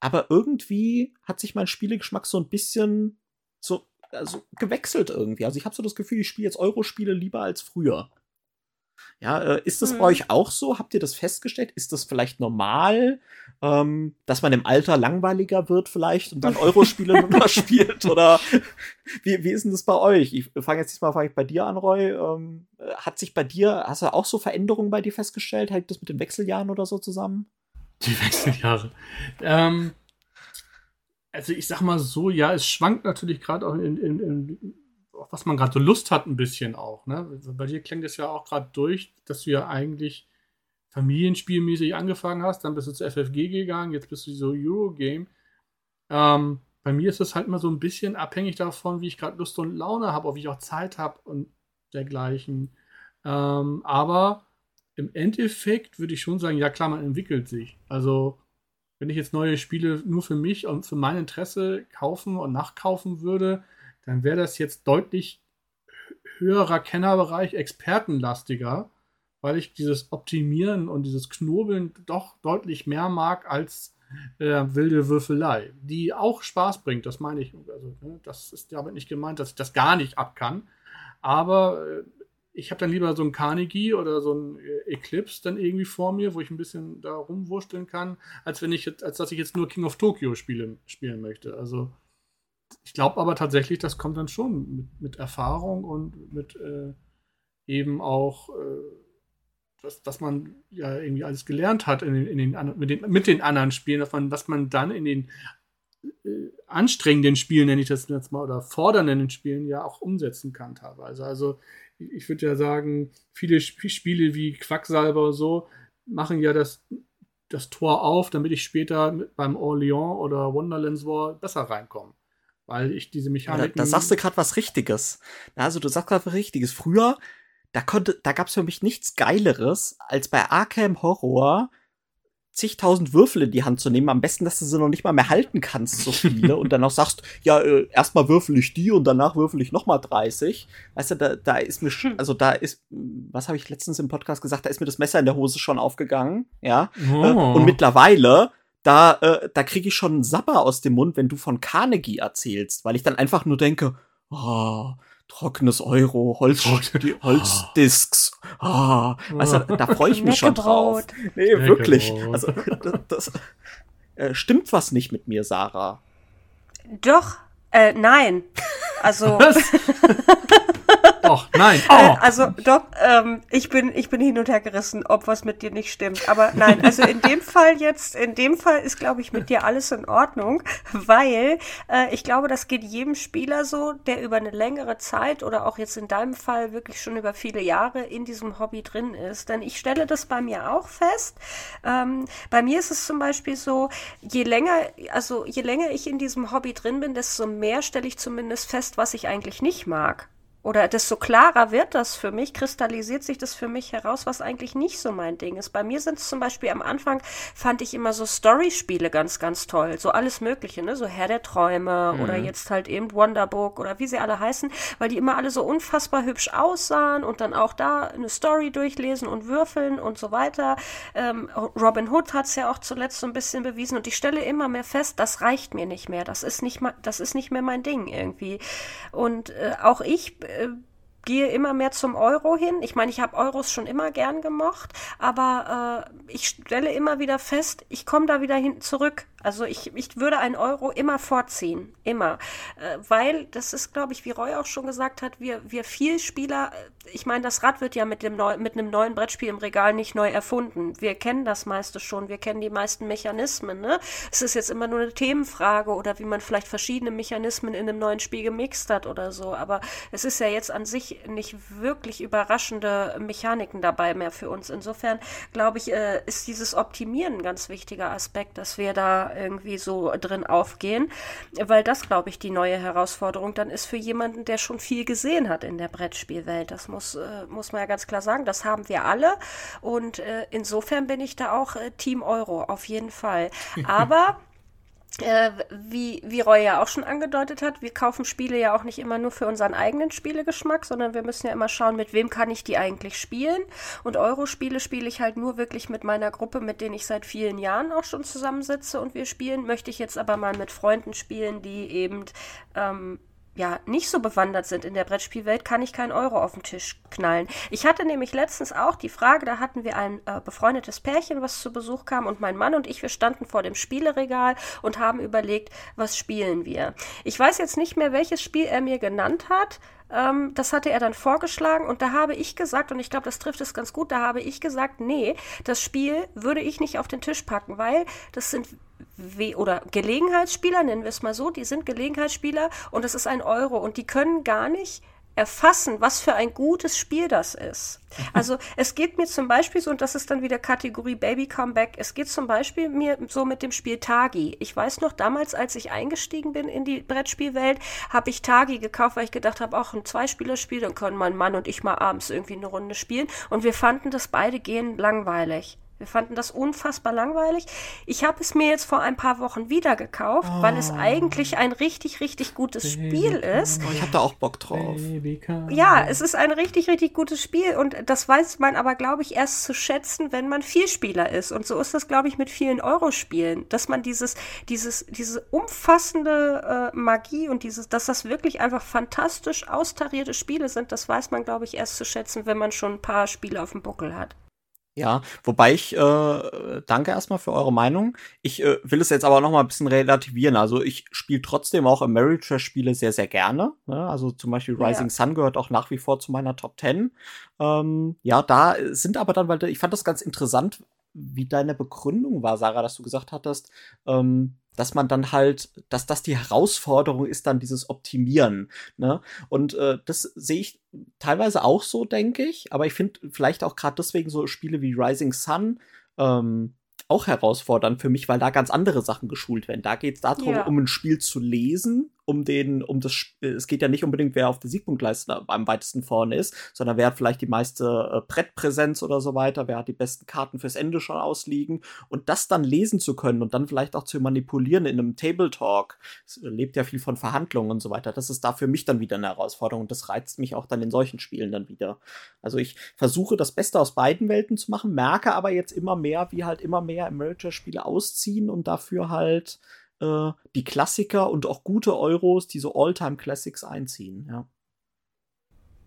aber irgendwie hat sich mein Spielegeschmack so ein bisschen so also gewechselt irgendwie. Also ich habe so das Gefühl, ich spiele jetzt Eurospiele lieber als früher. Ja, äh, ist das hm. bei euch auch so? Habt ihr das festgestellt? Ist das vielleicht normal, ähm, dass man im Alter langweiliger wird vielleicht und dann Eurospiele nur noch spielt? Oder wie, wie ist denn das bei euch? Ich fange jetzt mal bei dir an, Roy. Ähm, hat sich bei dir, hast du auch so Veränderungen bei dir festgestellt? Hängt das mit den Wechseljahren oder so zusammen? Die Wechseljahre. Ähm, also ich sag mal so, ja, es schwankt natürlich gerade auch in, in, in auf was man gerade so Lust hat, ein bisschen auch. Ne? Bei dir klingt es ja auch gerade durch, dass du ja eigentlich familienspielmäßig angefangen hast, dann bist du zu FFG gegangen, jetzt bist du so Eurogame. Ähm, bei mir ist das halt immer so ein bisschen abhängig davon, wie ich gerade Lust und Laune habe, ob ich auch Zeit habe und dergleichen. Ähm, aber im Endeffekt würde ich schon sagen, ja klar, man entwickelt sich. Also wenn ich jetzt neue Spiele nur für mich und für mein Interesse kaufen und nachkaufen würde, dann wäre das jetzt deutlich höherer Kennerbereich, expertenlastiger, weil ich dieses Optimieren und dieses Knobeln doch deutlich mehr mag als äh, wilde Würfelei, die auch Spaß bringt, das meine ich. Also, ne, das ist damit nicht gemeint, dass ich das gar nicht ab kann. Aber äh, ich habe dann lieber so ein Carnegie oder so ein äh, Eclipse dann irgendwie vor mir, wo ich ein bisschen da rumwurschteln kann, als wenn ich jetzt, als dass ich jetzt nur King of Tokyo spiele, spielen möchte. Also ich glaube aber tatsächlich, das kommt dann schon mit, mit Erfahrung und mit äh, eben auch, äh, dass, dass man ja irgendwie alles gelernt hat in den, in den, mit, den, mit den anderen Spielen, dass man, was man dann in den äh, anstrengenden Spielen, nenne ich das jetzt mal, oder fordernden Spielen ja auch umsetzen kann teilweise. Also ich würde ja sagen, viele Spiele wie Quacksalber so machen ja das, das Tor auf, damit ich später beim Orleans oder Wonderlands War besser reinkomme weil ich diese Mechanik. Da, da, sagst du gerade was Richtiges. Also du sagst gerade was Richtiges. Früher, da konnte, da gab's für mich nichts Geileres, als bei Arkham Horror zigtausend Würfel in die Hand zu nehmen. Am besten, dass du sie noch nicht mal mehr halten kannst, so viele. und dann auch sagst, ja, äh, erstmal würfel ich die und danach würfel ich noch mal 30. Weißt du, da, da ist mir, hm. also da ist, was habe ich letztens im Podcast gesagt, da ist mir das Messer in der Hose schon aufgegangen. Ja. Oh. und mittlerweile da, äh, da kriege ich schon einen Sapper aus dem Mund, wenn du von Carnegie erzählst, weil ich dann einfach nur denke, oh, trockenes Euro, Holz, die Holzdisks. Oh, weißt du, da freue ich mich schon drauf. Nee, wirklich. Also, das, das äh, stimmt was nicht mit mir, Sarah. Doch, äh, nein. Also. Doch, nein. Oh. Äh, also doch, ähm, ich bin ich bin hin und her gerissen, ob was mit dir nicht stimmt. Aber nein, also in dem Fall jetzt, in dem Fall ist, glaube ich, mit dir alles in Ordnung, weil äh, ich glaube, das geht jedem Spieler so, der über eine längere Zeit oder auch jetzt in deinem Fall wirklich schon über viele Jahre in diesem Hobby drin ist. Denn ich stelle das bei mir auch fest. Ähm, bei mir ist es zum Beispiel so, je länger, also je länger ich in diesem Hobby drin bin, desto mehr stelle ich zumindest fest, was ich eigentlich nicht mag oder desto klarer wird das für mich, kristallisiert sich das für mich heraus, was eigentlich nicht so mein Ding ist. Bei mir sind es zum Beispiel am Anfang, fand ich immer so Story-Spiele ganz, ganz toll. So alles Mögliche, ne? So Herr der Träume mhm. oder jetzt halt eben Wonderbook oder wie sie alle heißen, weil die immer alle so unfassbar hübsch aussahen und dann auch da eine Story durchlesen und würfeln und so weiter. Ähm, Robin Hood hat es ja auch zuletzt so ein bisschen bewiesen und ich stelle immer mehr fest, das reicht mir nicht mehr. Das ist nicht, das ist nicht mehr mein Ding irgendwie. Und äh, auch ich äh, gehe immer mehr zum Euro hin. Ich meine, ich habe Euros schon immer gern gemocht, aber äh, ich stelle immer wieder fest, ich komme da wieder hin zurück. Also ich, ich würde einen Euro immer vorziehen, immer. Äh, weil, das ist, glaube ich, wie Roy auch schon gesagt hat, wir, wir viel Spieler, äh, ich meine, das Rad wird ja mit, dem neu, mit einem neuen Brettspiel im Regal nicht neu erfunden. Wir kennen das meiste schon, wir kennen die meisten Mechanismen. Ne? Es ist jetzt immer nur eine Themenfrage oder wie man vielleicht verschiedene Mechanismen in einem neuen Spiel gemixt hat oder so. Aber es ist ja jetzt an sich nicht wirklich überraschende Mechaniken dabei mehr für uns. Insofern, glaube ich, äh, ist dieses Optimieren ein ganz wichtiger Aspekt, dass wir da irgendwie so drin aufgehen, weil das, glaube ich, die neue Herausforderung dann ist für jemanden, der schon viel gesehen hat in der Brettspielwelt. Das muss, äh, muss man ja ganz klar sagen. Das haben wir alle und äh, insofern bin ich da auch äh, Team Euro, auf jeden Fall. Aber äh, wie, wie Roy ja auch schon angedeutet hat, wir kaufen Spiele ja auch nicht immer nur für unseren eigenen Spielegeschmack, sondern wir müssen ja immer schauen, mit wem kann ich die eigentlich spielen. Und Euro-Spiele spiele ich halt nur wirklich mit meiner Gruppe, mit denen ich seit vielen Jahren auch schon zusammensitze und wir spielen. Möchte ich jetzt aber mal mit Freunden spielen, die eben ähm, ja nicht so bewandert sind in der Brettspielwelt, kann ich keinen Euro auf den Tisch knallen. Ich hatte nämlich letztens auch die Frage, da hatten wir ein äh, befreundetes Pärchen, was zu Besuch kam und mein Mann und ich, wir standen vor dem Spieleregal und haben überlegt, was spielen wir. Ich weiß jetzt nicht mehr, welches Spiel er mir genannt hat. Ähm, das hatte er dann vorgeschlagen und da habe ich gesagt, und ich glaube, das trifft es ganz gut, da habe ich gesagt, nee, das Spiel würde ich nicht auf den Tisch packen, weil das sind We oder Gelegenheitsspieler, nennen wir es mal so, die sind Gelegenheitsspieler und das ist ein Euro und die können gar nicht erfassen, was für ein gutes Spiel das ist. Also es geht mir zum Beispiel so, und das ist dann wieder Kategorie Baby Comeback, es geht zum Beispiel mir so mit dem Spiel Tagi. Ich weiß noch, damals, als ich eingestiegen bin in die Brettspielwelt, habe ich Tagi gekauft, weil ich gedacht habe, auch ein Zweispielerspiel, dann können mein Mann und ich mal abends irgendwie eine Runde spielen. Und wir fanden das beide gehen langweilig. Wir fanden das unfassbar langweilig. Ich habe es mir jetzt vor ein paar Wochen wieder gekauft, oh. weil es eigentlich ein richtig, richtig gutes Baby Spiel ist. Oh, ich habe da auch Bock drauf. Ja, es ist ein richtig, richtig gutes Spiel und das weiß man aber, glaube ich, erst zu schätzen, wenn man Vielspieler ist. Und so ist das, glaube ich, mit vielen Euro-Spielen, dass man dieses, dieses, diese umfassende äh, Magie und dieses, dass das wirklich einfach fantastisch austarierte Spiele sind, das weiß man, glaube ich, erst zu schätzen, wenn man schon ein paar Spiele auf dem Buckel hat. Ja, wobei ich äh, danke erstmal für eure Meinung. Ich äh, will es jetzt aber noch mal ein bisschen relativieren. Also ich spiele trotzdem auch Ameritrash-Spiele sehr, sehr gerne. Ne? Also zum Beispiel Rising ja. Sun gehört auch nach wie vor zu meiner Top 10. Ähm, ja, da sind aber dann, weil ich fand das ganz interessant, wie deine Begründung war, Sarah, dass du gesagt hattest, ähm, dass man dann halt, dass das die Herausforderung ist, dann dieses Optimieren. Ne? Und äh, das sehe ich teilweise auch so, denke ich. Aber ich finde vielleicht auch gerade deswegen so Spiele wie Rising Sun ähm, auch herausfordernd für mich, weil da ganz andere Sachen geschult werden. Da geht es darum, ja. um ein Spiel zu lesen um den, um das, es geht ja nicht unbedingt, wer auf der Siegpunktleiste am weitesten vorne ist, sondern wer hat vielleicht die meiste äh, Brettpräsenz oder so weiter, wer hat die besten Karten fürs Ende schon ausliegen und das dann lesen zu können und dann vielleicht auch zu manipulieren in einem Table Talk. Es lebt ja viel von Verhandlungen und so weiter. Das ist da für mich dann wieder eine Herausforderung und das reizt mich auch dann in solchen Spielen dann wieder. Also ich versuche das Beste aus beiden Welten zu machen, merke aber jetzt immer mehr, wie halt immer mehr Ameritrash-Spiele ausziehen und dafür halt äh, die Klassiker und auch gute Euros, die so All-Time-Classics einziehen, ja.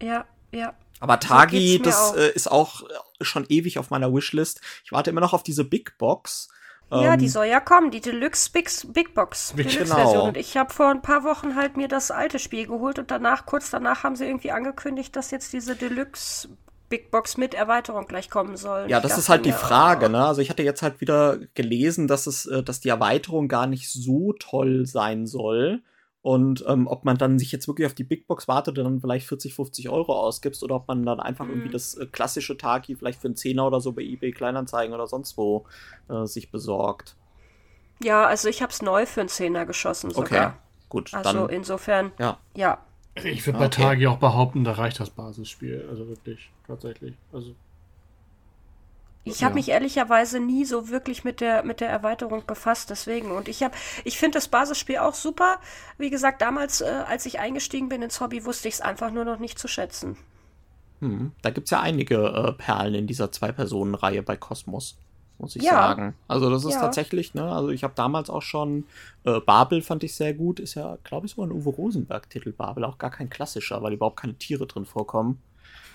Ja, ja. Aber Tagi, so das auch. Äh, ist auch äh, schon ewig auf meiner Wishlist. Ich warte immer noch auf diese Big Box. Ja, Ähm, die soll ja kommen, die Deluxe Big, Big Box Big- Deluxe genau. Version. Und ich habe vor ein paar Wochen halt mir das alte Spiel geholt und danach, kurz danach, haben sie irgendwie angekündigt, dass jetzt diese Deluxe Big Box mit Erweiterung gleich kommen soll. Ja, das ist halt die Frage, oh, ne? Also ich hatte jetzt halt wieder gelesen, dass es, äh, dass die Erweiterung gar nicht so toll sein soll. Und ähm, ob man dann sich jetzt wirklich auf die Big Box wartet und dann vielleicht 40, 50 Euro ausgibst oder ob man dann einfach irgendwie Mhm. das äh, klassische Taki vielleicht für einen Zehner oder so bei eBay Kleinanzeigen oder sonst wo äh, sich besorgt. Ja, also ich habe es neu für einen Zehner geschossen Okay, sogar. gut, Also dann insofern, ja. ja. Ich würde bei Okay. Tagi auch behaupten, da reicht das Basisspiel. Also wirklich, tatsächlich. Also, Ich Ja. habe mich ehrlicherweise nie so wirklich mit der mit der Erweiterung befasst, deswegen. Und ich habe, ich finde das Basisspiel auch super. Wie gesagt, damals, äh, als ich eingestiegen bin ins Hobby, wusste ich es einfach nur noch nicht zu schätzen. Hm. Da gibt's ja einige äh, Perlen in dieser Zwei-Personen-Reihe bei Cosmos, muss ich Ja. sagen. Also das ist Ja. tatsächlich, ne, also ich habe damals auch schon äh, Babel fand ich sehr gut, ist ja, glaube ich, sogar ein Uwe Rosenberg-Titel Babel, auch gar kein klassischer, weil überhaupt keine Tiere drin vorkommen.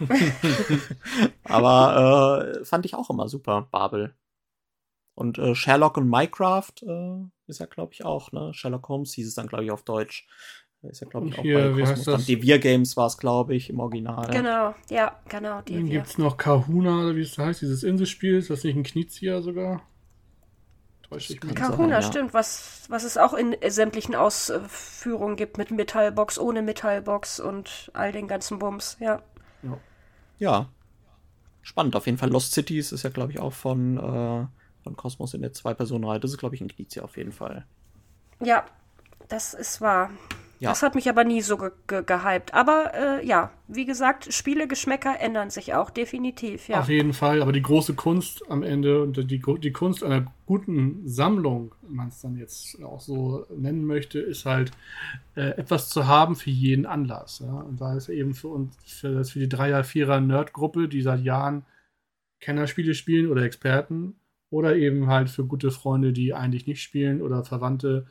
Aber äh, fand ich auch immer super, Babel. Und äh, Sherlock und Minecraft äh, ist ja, glaube ich, auch, ne? Sherlock Holmes hieß es dann, glaube ich, auf Deutsch. Ist ja, glaube ich, auch hier, bei wie heißt Cosmos. Devir Games war es, glaube ich, im Original. Genau, ja, genau. Die dann gibt es noch Kahuna, oder wie es heißt, dieses Inselspiel. Ist das nicht ein Kniezieher sogar? Täusche ich mich? Kahuna, sein, ja. stimmt, was, was es auch in äh, sämtlichen Ausführungen gibt, mit Metallbox, ohne Metallbox und all den ganzen Bums, ja. Ja. Spannend, auf jeden Fall. Lost Cities ist ja, glaube ich, auch von, äh, von Cosmos in der Zwei-Personen-Reihe. Das ist, glaube ich, ein Knizia auf jeden Fall. Ja, das ist wahr. Ja. Das hat mich aber nie so ge ge gehypt. Aber äh, ja, wie gesagt, Spielegeschmäcker ändern sich auch, definitiv, ja. Auf jeden Fall, aber die große Kunst am Ende und die, die Kunst einer guten Sammlung, wenn man es dann jetzt auch so nennen möchte, ist halt äh, etwas zu haben für jeden Anlass. Ja? Und da ist eben für uns, für, das für die Dreier-, Vierer-Nerd-Gruppe, die seit Jahren Kennerspiele spielen oder Experten, oder eben halt für gute Freunde, die eigentlich nicht spielen oder Verwandte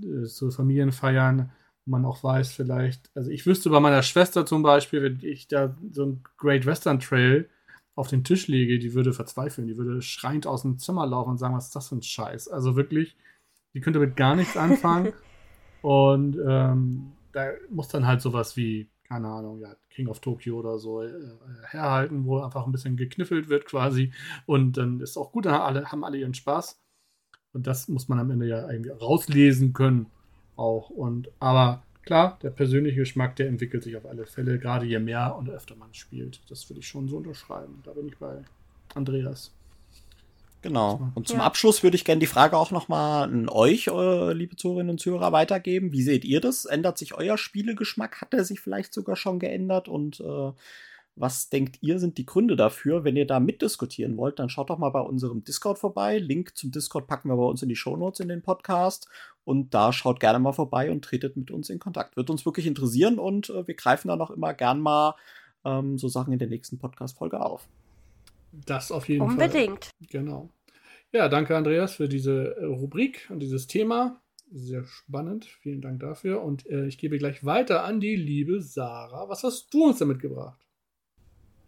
äh, zu Familienfeiern, man auch weiß, vielleicht, also ich wüsste bei meiner Schwester zum Beispiel, wenn ich da so ein Great Western Trail auf den Tisch lege, die würde verzweifeln, die würde schreiend aus dem Zimmer laufen und sagen, was ist das für ein Scheiß? Also wirklich, die könnte mit gar nichts anfangen. und ähm, da muss dann halt sowas wie, keine Ahnung, ja, King of Tokyo oder so äh, herhalten, wo einfach ein bisschen gekniffelt wird quasi. Und dann ist auch gut, dann alle, haben alle ihren Spaß. Und das muss man am Ende ja irgendwie rauslesen können auch. Und aber klar, der persönliche Geschmack, der entwickelt sich auf alle Fälle, gerade je mehr und öfter man spielt. Das würde ich schon so unterschreiben. Da bin ich bei Andreas. Genau. Und zum Ja. Abschluss würde ich gerne die Frage auch nochmal an euch, äh, liebe Zuhörerinnen und Zuhörer, weitergeben. Wie seht ihr das? Ändert sich euer Spielegeschmack? Hat er sich vielleicht sogar schon geändert? Und äh, was denkt ihr, sind die Gründe dafür? Wenn ihr da mitdiskutieren wollt, dann schaut doch mal bei unserem Discord vorbei. Link zum Discord packen wir bei uns in die Shownotes in den Podcast. Und da schaut gerne mal vorbei und tretet mit uns in Kontakt. Wird uns wirklich interessieren und äh, wir greifen dann auch immer gern mal ähm, so Sachen in der nächsten Podcast-Folge auf. Das auf jeden Fall. Unbedingt. Genau. Ja, danke Andreas für diese äh, Rubrik und dieses Thema. Sehr spannend. Vielen Dank dafür. Und äh, ich gebe gleich weiter an die liebe Sarah. Was hast du uns damit gebracht?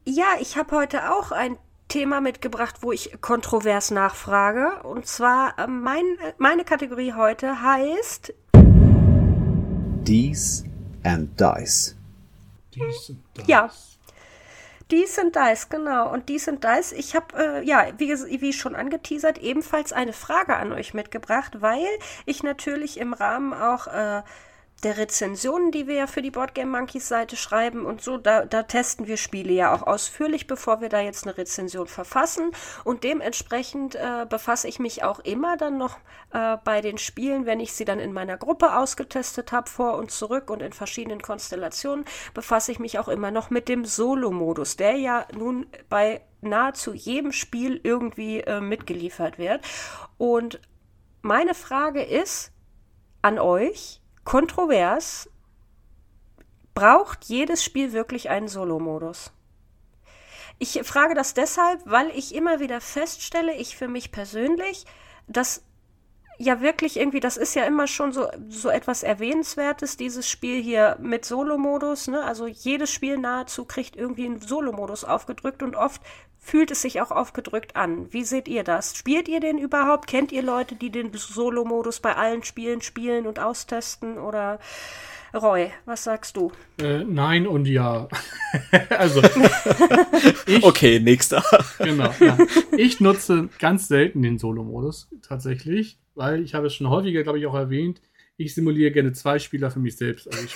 Ja, ich habe heute auch ein Thema mitgebracht, wo ich kontrovers nachfrage. Und zwar, äh, mein, äh, meine Kategorie heute heißt Dies and Dice. Dies und das. Ja. Dies und Dice, genau. Und Dies und Dice, ich habe, äh, ja, wie, wie schon angeteasert, ebenfalls eine Frage an euch mitgebracht, weil ich natürlich im Rahmen auch äh, der Rezensionen, die wir ja für die Boardgame Monkeys Seite schreiben und so, da, da testen wir Spiele ja auch ausführlich, bevor wir da jetzt eine Rezension verfassen. Und dementsprechend äh, befasse ich mich auch immer dann noch äh, bei den Spielen, wenn ich sie dann in meiner Gruppe ausgetestet habe, vor und zurück und in verschiedenen Konstellationen, befasse ich mich auch immer noch mit dem Solo-Modus, der ja nun bei nahezu jedem Spiel irgendwie äh, mitgeliefert wird. Und meine Frage ist an euch, kontrovers, braucht jedes Spiel wirklich einen Solo-Modus? Ich frage das deshalb, weil ich immer wieder feststelle, ich für mich persönlich, dass ja wirklich irgendwie, das ist ja immer schon so, so etwas Erwähnenswertes, dieses Spiel hier mit Solo-Modus. Ne? Also jedes Spiel nahezu kriegt irgendwie einen Solo-Modus aufgedrückt und oft fühlt es sich auch aufgedrückt an. Wie seht ihr das? Spielt ihr den überhaupt? Kennt ihr Leute, die den Solo-Modus bei allen Spielen spielen und austesten? Oder Roy, was sagst du? Äh, nein und ja. also, ich, Okay, nächster. genau. Ja. Ich nutze ganz selten den Solo-Modus tatsächlich, weil ich habe es schon häufiger, glaube ich, auch erwähnt. Ich simuliere gerne zwei Spieler für mich selbst. Also ich,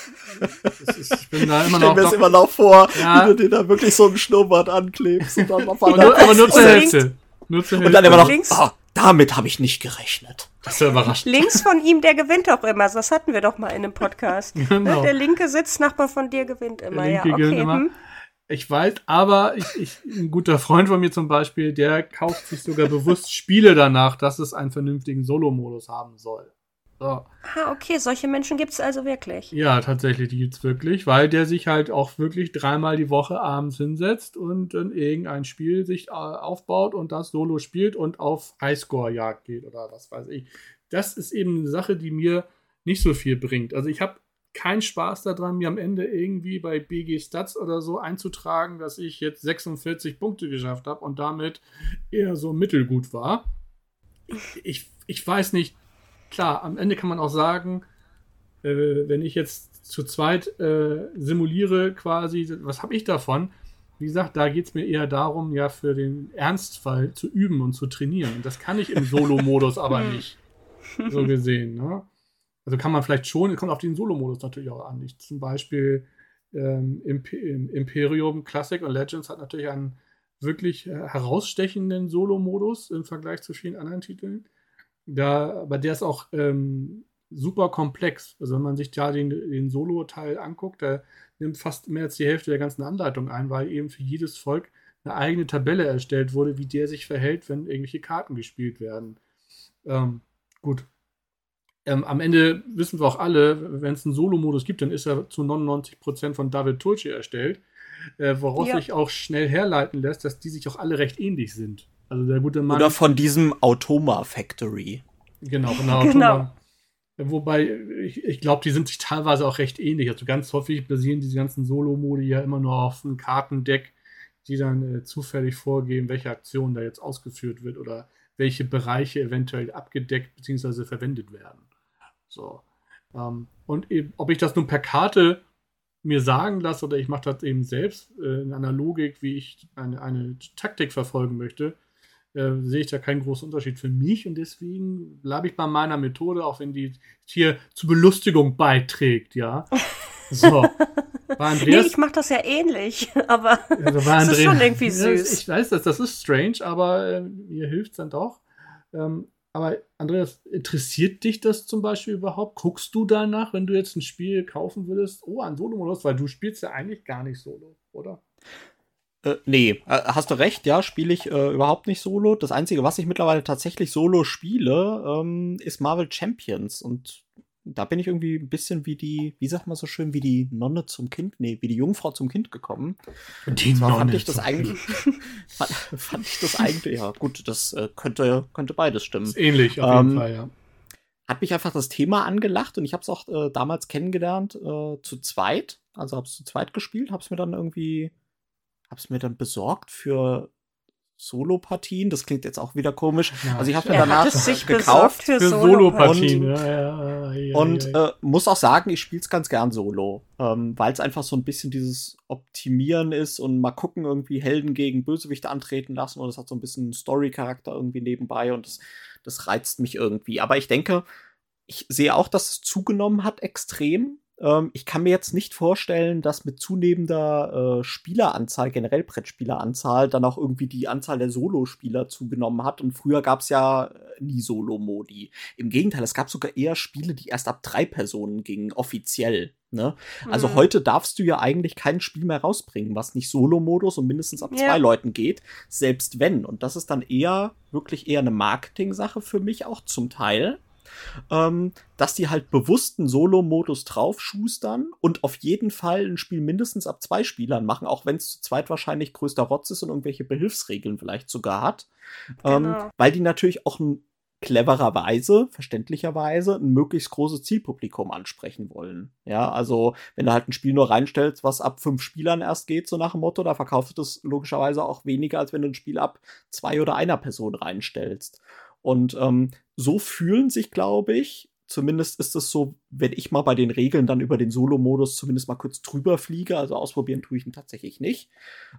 das ist, ich bin da immer Ich noch. mir das immer noch vor, Ja. wie du dir da wirklich so einen Schnurrbart anklebst und dann auf einmal nur, aber nur zur Und Hälfte. Nur zur Hälfte. und dann immer noch, Links- ah, damit habe ich nicht gerechnet. Das ist ja überraschend. Links von ihm, der gewinnt auch immer. Das hatten wir doch mal in einem Podcast. Genau. Ne? Der linke Sitznachbar von dir gewinnt immer. Der ja, linke okay. gewinnt immer. hm. Ich weiß, aber ich, ich, ein guter Freund von mir zum Beispiel, der kauft sich sogar bewusst Spiele danach, dass es einen vernünftigen Solo-Modus haben soll. So. Ah, okay, solche Menschen gibt es also wirklich. Ja, tatsächlich, die gibt's wirklich, weil der sich halt auch wirklich dreimal die Woche abends hinsetzt und dann irgendein Spiel sich äh, aufbaut und das Solo spielt und auf Highscore-Jagd geht oder was weiß ich. Das ist eben eine Sache, die mir nicht so viel bringt. Also ich habe keinen Spaß daran, mir am Ende irgendwie bei BG Stats oder so einzutragen, dass ich jetzt 46 Punkte geschafft habe und damit eher so mittelgut war. Ich, ich, ich weiß nicht, klar, am Ende kann man auch sagen, äh, wenn ich jetzt zu zweit äh, simuliere quasi, was habe ich davon? Wie gesagt, da geht es mir eher darum, ja, für den Ernstfall zu üben und zu trainieren. Und das kann ich im Solo-Modus aber nicht. So gesehen, ne? Also kann man vielleicht schon, kommt auf den Solo-Modus natürlich auch an. Ich zum Beispiel ähm, Imp im Imperium Classic und Legends hat natürlich einen wirklich äh, herausstechenden Solo-Modus im Vergleich zu vielen anderen Titeln. Da, aber der ist auch ähm, super komplex. Also wenn man sich da den, den Solo-Teil anguckt, der nimmt fast mehr als die Hälfte der ganzen Anleitung ein, weil eben für jedes Volk eine eigene Tabelle erstellt wurde, wie der sich verhält, wenn irgendwelche Karten gespielt werden. Ähm, gut. Ähm, am Ende wissen wir auch alle, wenn es einen Solo-Modus gibt, dann ist er zu 99% von David Tulce erstellt, äh, woraus Ja. sich auch schnell herleiten lässt, dass die sich auch alle recht ähnlich sind. Also der gute Mann. Oder von diesem Automa Factory. Genau, genau. Genau. Wobei, ich, ich glaube, die sind sich teilweise auch recht ähnlich. Also ganz häufig basieren diese ganzen Solo-Modi ja immer nur auf einem Kartendeck, die dann äh, zufällig vorgeben, welche Aktion da jetzt ausgeführt wird oder welche Bereiche eventuell abgedeckt bzw. verwendet werden. So. Ähm, und eben, ob ich das nun per Karte mir sagen lasse oder ich mache das eben selbst äh, in einer Logik, wie ich eine, eine Taktik verfolgen möchte, äh, sehe ich da keinen großen Unterschied für mich und deswegen bleibe ich bei meiner Methode, auch wenn die hier zur Belustigung beiträgt, ja. So. Bei Nee, Andreas, ich mache das ja ähnlich, aber also das ist schon irgendwie süß. ich weiß, das, das ist strange, aber äh, mir hilft es dann doch. Ähm, aber Andreas, interessiert dich das zum Beispiel überhaupt? Guckst du danach, wenn du jetzt ein Spiel kaufen würdest? Oh, ein Solo-Modus, weil du spielst ja eigentlich gar nicht Solo, oder? Äh, nee, äh, hast du recht, ja, spiele ich äh, überhaupt nicht solo. Das Einzige, was ich mittlerweile tatsächlich solo spiele, ähm, ist Marvel Champions. Und da bin ich irgendwie ein bisschen wie die, wie sagt man so schön, wie die Nonne zum Kind, nee, wie die Jungfrau zum Kind gekommen. Die Zwar fand ich das eigentlich, fand, fand ich das eigentlich, ja gut, das äh, könnte, könnte beides stimmen. Ist ähnlich, auf jeden Ähm, Fall, ja. Hat mich einfach das Thema angelacht und ich habe es auch äh, damals kennengelernt äh, zu zweit. Also habe es zu zweit gespielt, habe es mir dann irgendwie, habe es mir dann besorgt für Solo-Partien. Das klingt jetzt auch wieder komisch. Ja. Also ich habe mir danach sich gekauft für, Für Solo. Solo-Partien, Und- ja, ja, ja, ja, und ja, ja. äh, muss auch sagen, ich spiele es ganz gern solo, ähm, weil es einfach so ein bisschen dieses Optimieren ist und mal gucken, irgendwie Helden gegen Bösewichte antreten lassen und es hat so ein bisschen Story-Charakter irgendwie nebenbei und das, das reizt mich irgendwie. Aber ich denke, ich sehe auch, dass es zugenommen hat extrem. Ähm, ich kann mir jetzt nicht vorstellen, dass mit zunehmender äh, Spieleranzahl, generell Brettspieleranzahl, dann auch irgendwie die Anzahl der Solospieler zugenommen hat. Und früher gab es ja äh, nie Solo-Modi. Im Gegenteil, es gab sogar eher Spiele, die erst ab drei Personen gingen, offiziell. Ne? Also Mhm. heute darfst du ja eigentlich kein Spiel mehr rausbringen, was nicht Solo-Modus und mindestens ab Ja. zwei Leuten geht, selbst wenn. Und das ist dann eher, wirklich eher eine Marketing-Sache für mich auch zum Teil. Ähm, dass die halt bewusst einen Solo-Modus draufschustern und auf jeden Fall ein Spiel mindestens ab zwei Spielern machen, auch wenn es zu zweit wahrscheinlich größter Rotz ist und irgendwelche Behilfsregeln vielleicht sogar hat. Ähm, Genau. weil die natürlich auch ein clevererweise, verständlicherweise, ein möglichst großes Zielpublikum ansprechen wollen. Ja, also wenn du halt ein Spiel nur reinstellst, was ab fünf Spielern erst geht, so nach dem Motto, da verkaufst du das logischerweise auch weniger, als wenn du ein Spiel ab zwei oder einer Person reinstellst. Und ähm, so fühlen sich, glaube ich, Zumindest ist es so, wenn ich mal bei den Regeln dann über den Solo-Modus zumindest mal kurz drüber fliege, also ausprobieren tue ich ihn tatsächlich nicht,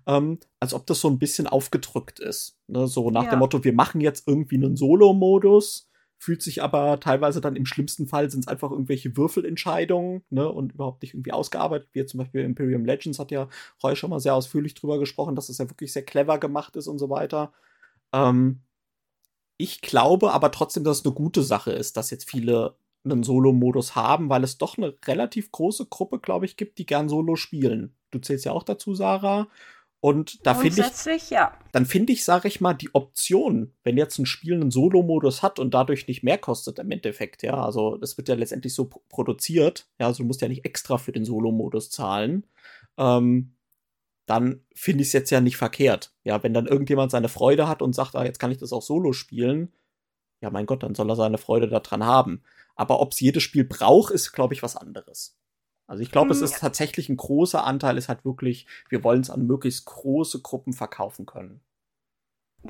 ähm, als ob das so ein bisschen aufgedrückt ist. Ne? So nach Ja. dem Motto, wir machen jetzt irgendwie einen Solo-Modus, fühlt sich aber teilweise dann im schlimmsten Fall sind es einfach irgendwelche Würfelentscheidungen ne? und überhaupt nicht irgendwie ausgearbeitet. Wie jetzt zum Beispiel Imperium Legends hat ja Roy schon mal sehr ausführlich drüber gesprochen, dass es ja wirklich sehr clever gemacht ist und so weiter. Ähm, ich glaube aber trotzdem, dass es eine gute Sache ist, dass jetzt viele einen Solo-Modus haben, weil es doch eine relativ große Gruppe, glaube ich, gibt, die gern Solo spielen. Du zählst ja auch dazu, Sarah. Und da finde ich, ja. dann finde ich, sage ich mal, die Option, wenn jetzt ein Spiel einen Solo-Modus hat und dadurch nicht mehr kostet im Endeffekt, ja, also das wird ja letztendlich so pro- produziert, ja, also du musst ja nicht extra für den Solo-Modus zahlen, ähm, dann finde ich es jetzt ja nicht verkehrt. Ja, wenn dann irgendjemand seine Freude hat und sagt, ah, jetzt kann ich das auch Solo spielen, ja, mein Gott, dann soll er seine Freude daran haben. Aber ob es jedes Spiel braucht, ist, glaube ich, was anderes. Also ich glaube, es Hm, ist tatsächlich ein großer Anteil, ist halt wirklich, wir wollen es an möglichst große Gruppen verkaufen können.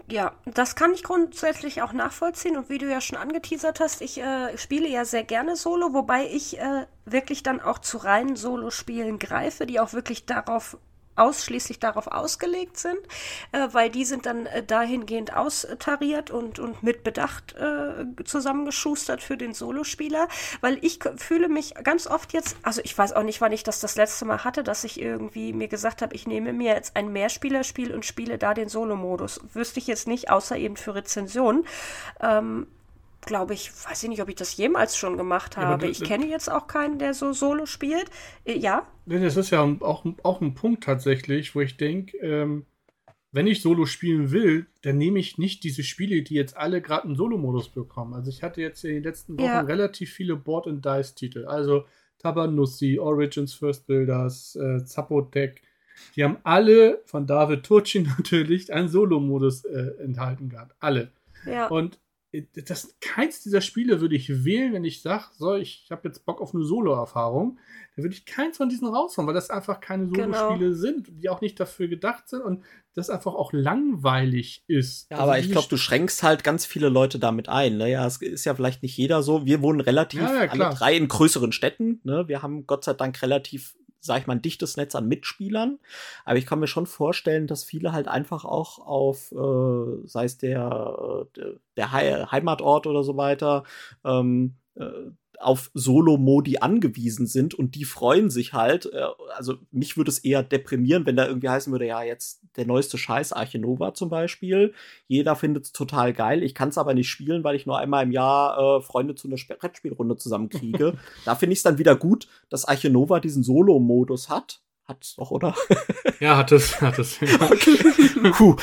Ja, das kann ich grundsätzlich auch nachvollziehen. Und wie du ja schon angeteasert hast, ich äh, spiele ja sehr gerne Solo, wobei ich äh, wirklich dann auch zu reinen Solo-Spielen greife, die auch wirklich darauf ausschließlich darauf ausgelegt sind, äh, weil die sind dann äh, dahingehend austariert und, und mit Bedacht äh, zusammengeschustert für den Solospieler, weil ich fühle mich ganz oft jetzt, also ich weiß auch nicht, wann ich das das letzte Mal hatte, dass ich irgendwie mir gesagt habe, ich nehme mir jetzt ein Mehrspielerspiel und spiele da den Solo-Modus. Wüsste ich jetzt nicht, außer eben für Rezensionen. Ähm, Glaube ich, weiß ich nicht, ob ich das jemals schon gemacht Ja, habe. du- ich kenne jetzt auch keinen, der so Solo spielt. Äh, Ja, Das ist ja auch, auch ein Punkt tatsächlich, wo ich denke, ähm, wenn ich Solo spielen will, dann nehme ich nicht diese Spiele, die jetzt alle gerade einen Solo-Modus bekommen. Also ich hatte jetzt in den letzten Wochen Ja. relativ viele Board and Dice-Titel. Also Tabanussi, Origins First Builders, äh, Zapotec. Die haben alle von David Turcin natürlich einen Solo-Modus äh, enthalten gehabt. Alle. ja. Und äh, das, keins dieser Spiele würde ich wählen, wenn ich sage, so, ich habe jetzt Bock auf eine Solo-Erfahrung. Dann würde ich keins von diesen raushauen, weil das einfach keine Genau. Solo-Spiele sind, die auch nicht dafür gedacht sind und das einfach auch langweilig ist. Ja, Also aber ich glaube, du schränkst halt ganz viele Leute damit ein. Ne? Ja, es ist ja vielleicht nicht jeder so. Wir wohnen relativ Ja, ja, alle drei in größeren Städten. Ne? Wir haben Gott sei Dank relativ, sag ich mal, ein dichtes Netz an Mitspielern. Aber ich kann mir schon vorstellen, dass viele halt einfach auch auf, äh, sei es der, äh, der- der Hei- Heimatort oder so weiter, ähm, äh, auf Solo-Modi angewiesen sind und die freuen sich halt. Äh, also mich würde es eher deprimieren, wenn da irgendwie heißen würde, ja, jetzt der neueste Scheiß, Arche Nova zum Beispiel. Jeder findet es total geil. Ich kann es aber nicht spielen, weil ich nur einmal im Jahr äh, Freunde zu einer Sp- Brettspielrunde zusammenkriege. da finde ich es dann wieder gut, dass Arche Nova diesen Solo-Modus hat. Hat's doch, oder? Ja, hat es, hat es. Puh,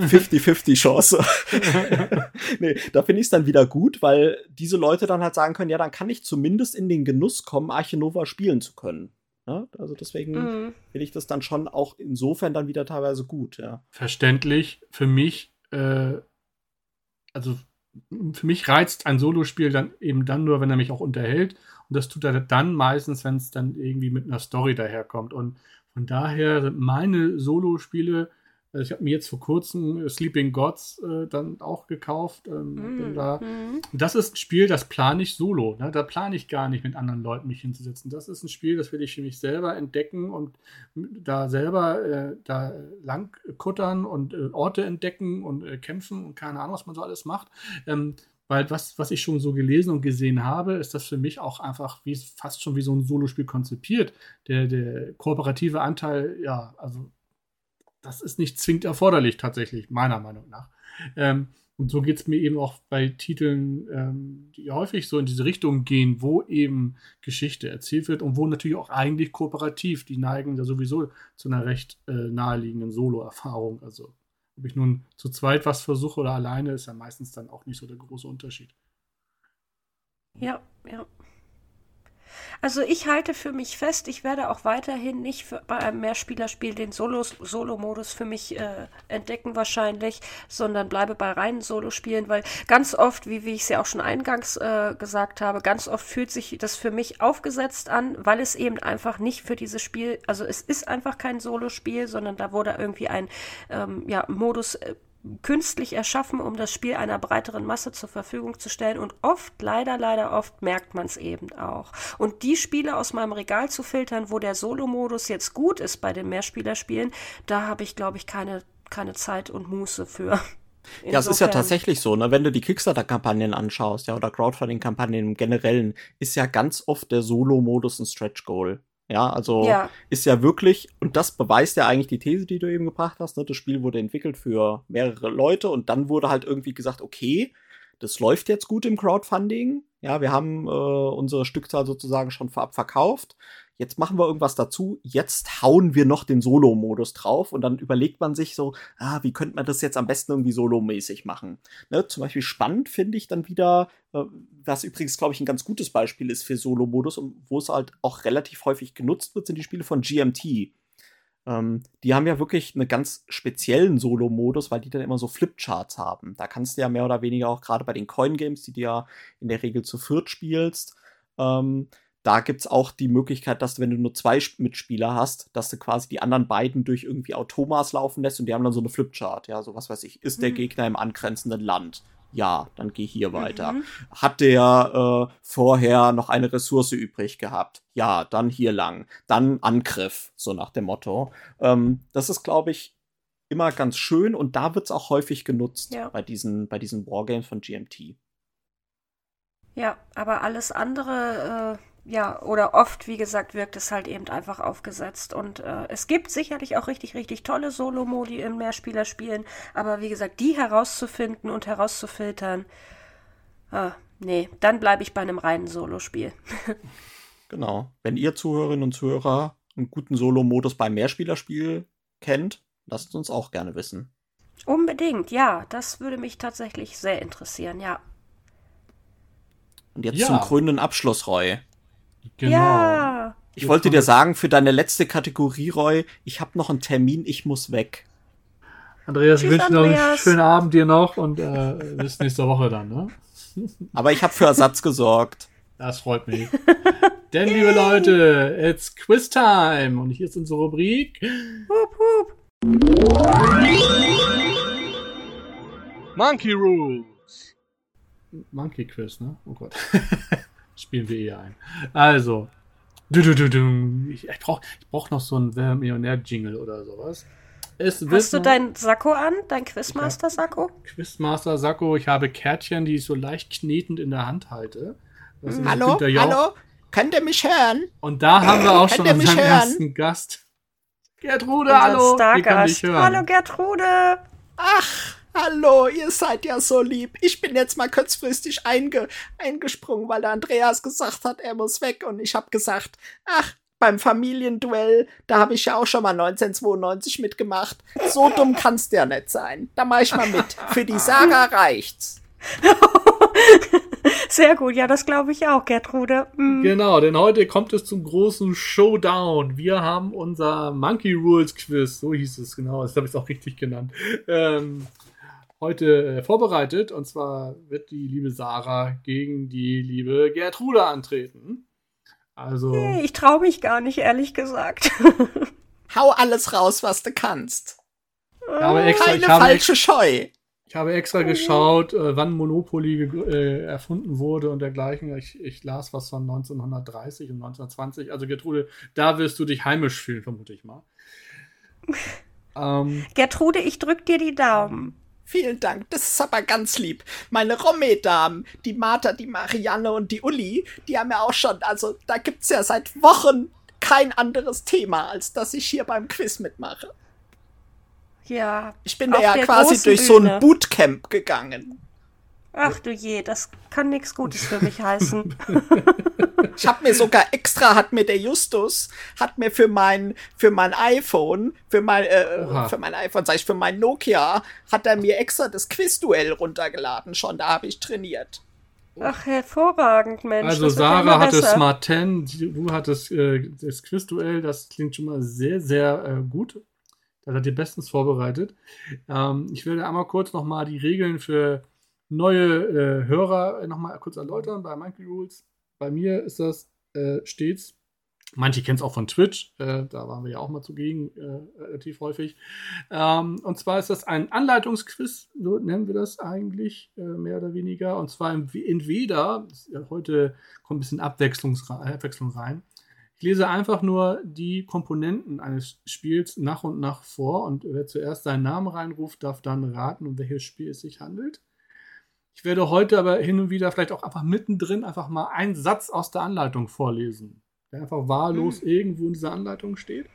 50-50 Chance. nee, da finde ich es dann wieder gut, weil diese Leute dann halt sagen können, ja, dann kann ich zumindest in den Genuss kommen, Arche Nova spielen zu können. Ja, also deswegen Mhm. finde ich das dann schon auch insofern dann wieder teilweise gut, ja. Verständlich. Für mich, äh, also für mich reizt ein Solospiel dann eben dann nur, wenn er mich auch unterhält. Und das tut er dann meistens, wenn es dann irgendwie mit einer Story daherkommt. Und von daher sind meine Solospiele, also ich habe mir jetzt vor kurzem Sleeping Gods äh, dann auch gekauft. Ähm, bin Mhm. da und das ist ein Spiel, das plane ich solo. Ne? Da plane ich gar nicht mit anderen Leuten mich hinzusetzen. Das ist ein Spiel, das will ich für mich selber entdecken und da selber äh, da lang kuttern und äh, Orte entdecken und äh, kämpfen und keine Ahnung, was man so alles macht. Ähm, weil was, was ich schon so gelesen und gesehen habe, ist das für mich auch einfach wie fast schon wie so ein Solospiel konzipiert. Der, der kooperative Anteil, ja, also das ist nicht zwingend erforderlich tatsächlich, meiner Meinung nach. Ähm, und so geht es mir eben auch bei Titeln, ähm, die häufig so in diese Richtung gehen, wo eben Geschichte erzählt wird und wo natürlich auch eigentlich kooperativ, die neigen ja sowieso zu einer recht äh, naheliegenden Solo-Erfahrung. Also ob ich nun zu zweit was versuche oder alleine, ist ja meistens dann auch nicht so der große Unterschied. Ja, ja. Also ich halte für mich fest, ich werde auch weiterhin nicht für, bei einem Mehrspielerspiel den Solo-Modus für mich äh, entdecken wahrscheinlich, sondern bleibe bei reinen Solospielen, weil ganz oft, wie, wie ich es ja auch schon eingangs äh, gesagt habe, ganz oft fühlt sich das für mich aufgesetzt an, weil es eben einfach nicht für dieses Spiel, also es ist einfach kein Solospiel, sondern da wurde irgendwie ein ähm, ja, Modus äh, künstlich erschaffen, um das Spiel einer breiteren Masse zur Verfügung zu stellen. Und oft, leider, leider oft, merkt man es eben auch. Und die Spiele aus meinem Regal zu filtern, wo der Solo-Modus jetzt gut ist bei den Mehrspielerspielen, da habe ich, glaube ich, keine, keine Zeit und Muße für. Ja, es ist ja tatsächlich so, ne? Wenn du die Kickstarter-Kampagnen anschaust, ja, oder Crowdfunding-Kampagnen im Generellen, ist ja ganz oft der Solo-Modus ein Stretch-Goal. Ja, also Ja. ist ja wirklich, und das beweist ja eigentlich die These, die du eben gebracht hast, ne? Das Spiel wurde entwickelt für mehrere Leute und dann wurde halt irgendwie gesagt, okay, das läuft jetzt gut im Crowdfunding. Ja, wir haben äh, unsere Stückzahl sozusagen schon vorab verkauft. Jetzt machen wir irgendwas dazu. Jetzt hauen wir noch den Solo-Modus drauf und dann überlegt man sich so, ah, wie könnte man das jetzt am besten irgendwie solomäßig machen? Ne, zum Beispiel spannend finde ich dann wieder, äh, was übrigens, glaube ich, ein ganz gutes Beispiel ist für Solo-Modus und wo es halt auch relativ häufig genutzt wird, sind die Spiele von GMT. Ähm, die haben ja wirklich einen ganz speziellen Solo-Modus, weil die dann immer so Flipcharts haben. Da kannst du ja mehr oder weniger auch gerade bei den Coin-Games, die du ja in der Regel zu viert spielst, ähm, da gibt's auch die Möglichkeit, dass du, wenn du nur zwei Sp- Mitspieler hast, dass du quasi die anderen beiden durch irgendwie Automas laufen lässt und die haben dann so eine Flipchart. Ja, so was weiß ich. Ist der Mhm. Gegner im angrenzenden Land? Ja, dann geh hier weiter. Mhm. Hat der äh, vorher noch eine Ressource übrig gehabt? Ja, dann hier lang. Dann Angriff, so nach dem Motto. Ähm, das ist, glaube ich, immer ganz schön und da wird's auch häufig genutzt Ja. bei diesen, bei diesen Wargames von GMT. Ja, aber alles andere, äh, ja, oder oft, wie gesagt, wirkt es halt eben einfach aufgesetzt. Und äh, es gibt sicherlich auch richtig, richtig tolle Solo-Modi in Mehrspielerspielen, aber wie gesagt, die herauszufinden und herauszufiltern, ah, nee, dann bleibe ich bei einem reinen Solospiel. Genau. Wenn ihr Zuhörerinnen und Zuhörer einen guten Solo-Modus beim Mehrspielerspiel kennt, lasst uns auch gerne wissen. Unbedingt, ja, das würde mich tatsächlich sehr interessieren, ja. Und jetzt Ja. zum krönenden Abschluss, Roy. Genau. Ja, Ich Jetzt wollte dir sagen, für deine letzte Kategorie, Roy, ich habe noch einen Termin, ich muss weg. Andreas, ich Tschüss, wünsche noch einen schönen Abend dir noch und äh, bis nächste Woche dann, ne? Aber ich habe für Ersatz gesorgt. Das freut mich. Denn, liebe Leute, it's Quiz Time und hier ist unsere Rubrik. hup, hup. Monkey Rules. Monkey Quiz, ne? Oh Gott. Spielen wir eh ein. Also. Du, du, du, du. Ich, ich brauch, ich brauch noch so einen Wer Millionär-Jingle oder sowas. Es Hast du noch- dein Sakko an, dein Quizmaster-Sakko? Quizmaster Sakko, ich habe Kärtchen, die ich so leicht knetend in der Hand halte. Das ist Hallo? Hallo? Könnt ihr mich hören? Und da haben wir auch schon unseren hören? ersten Gast. Gertrude, Unser hallo. Können Stargast. dich hören. Hallo Gertrude. Ach, hallo, ihr seid ja so lieb. Ich bin jetzt mal kurzfristig einge eingesprungen, weil der Andreas gesagt hat, er muss weg. Und ich habe gesagt, ach, beim Familienduell, da habe ich ja auch schon mal 1992 mitgemacht. So dumm kannst du ja nicht sein. Da mach ich mal mit. Für die Sarah reicht's. Sehr gut, ja, das glaube ich auch, Gertrude. Mm. Genau, denn heute kommt es zum großen Showdown. Wir haben unser Monkey Rules Quiz, so hieß es genau, das habe ich auch richtig genannt, ähm, heute äh, vorbereitet. Und zwar wird die liebe Sarah gegen die liebe Gertrude antreten. Also, Hey, Ich traue mich gar nicht, ehrlich gesagt. Hau alles raus, was du kannst. ich habe extra, Keine ich habe falsche extra, Scheu. ich habe extra geschaut, äh, wann Monopoly äh, erfunden wurde und dergleichen. Ich, ich las was von 1930 und 1920. Also Gertrude, da wirst du dich heimisch fühlen, vermute ich mal. ähm, Gertrude, ich drück dir die Daumen. Vielen Dank, das ist aber ganz lieb. Meine Romme-Damen, die Martha, die Marianne und die Uli, die haben ja auch schon, also da gibt's ja seit Wochen kein anderes Thema, als dass ich hier beim Quiz mitmache. Ja. Ich bin da ja quasi durch so Bühne. ein Bootcamp gegangen. Ach du je, das kann nichts Gutes für mich heißen. Ich habe mir sogar extra, hat mir der Justus, hat mir für mein, für mein iPhone, für mein, äh, Oha. für mein iPhone, sag ich, für mein Nokia, hat er mir extra das Quizduell runtergeladen schon, da habe ich trainiert. Ach, hervorragend, Mensch. Also Sarah hatte besser. Smart 10, du hattest äh, das Quizduell, das klingt schon mal sehr, sehr äh, gut. Das hat ihr bestens vorbereitet. Ähm, ich werde einmal kurz nochmal die Regeln für neue äh, Hörer nochmal kurz erläutern bei Monkey Rules. Bei mir ist das äh, stets, manche kennen es auch von Twitch, äh, da waren wir ja auch mal zugegen, äh, relativ häufig. Ähm, und zwar ist das ein Anleitungsquiz, so nennen wir das eigentlich, äh, mehr oder weniger. Und zwar entweder, ja, heute kommt ein bisschen Abwechslung rein. Ich lese einfach nur die Komponenten eines Spiels nach und nach vor und wer zuerst seinen Namen reinruft, darf dann raten, um welches Spiel es sich handelt. Ich werde heute aber hin und wieder vielleicht auch einfach mittendrin einfach mal einen Satz aus der Anleitung vorlesen, der einfach wahllos irgendwo in dieser Anleitung steht.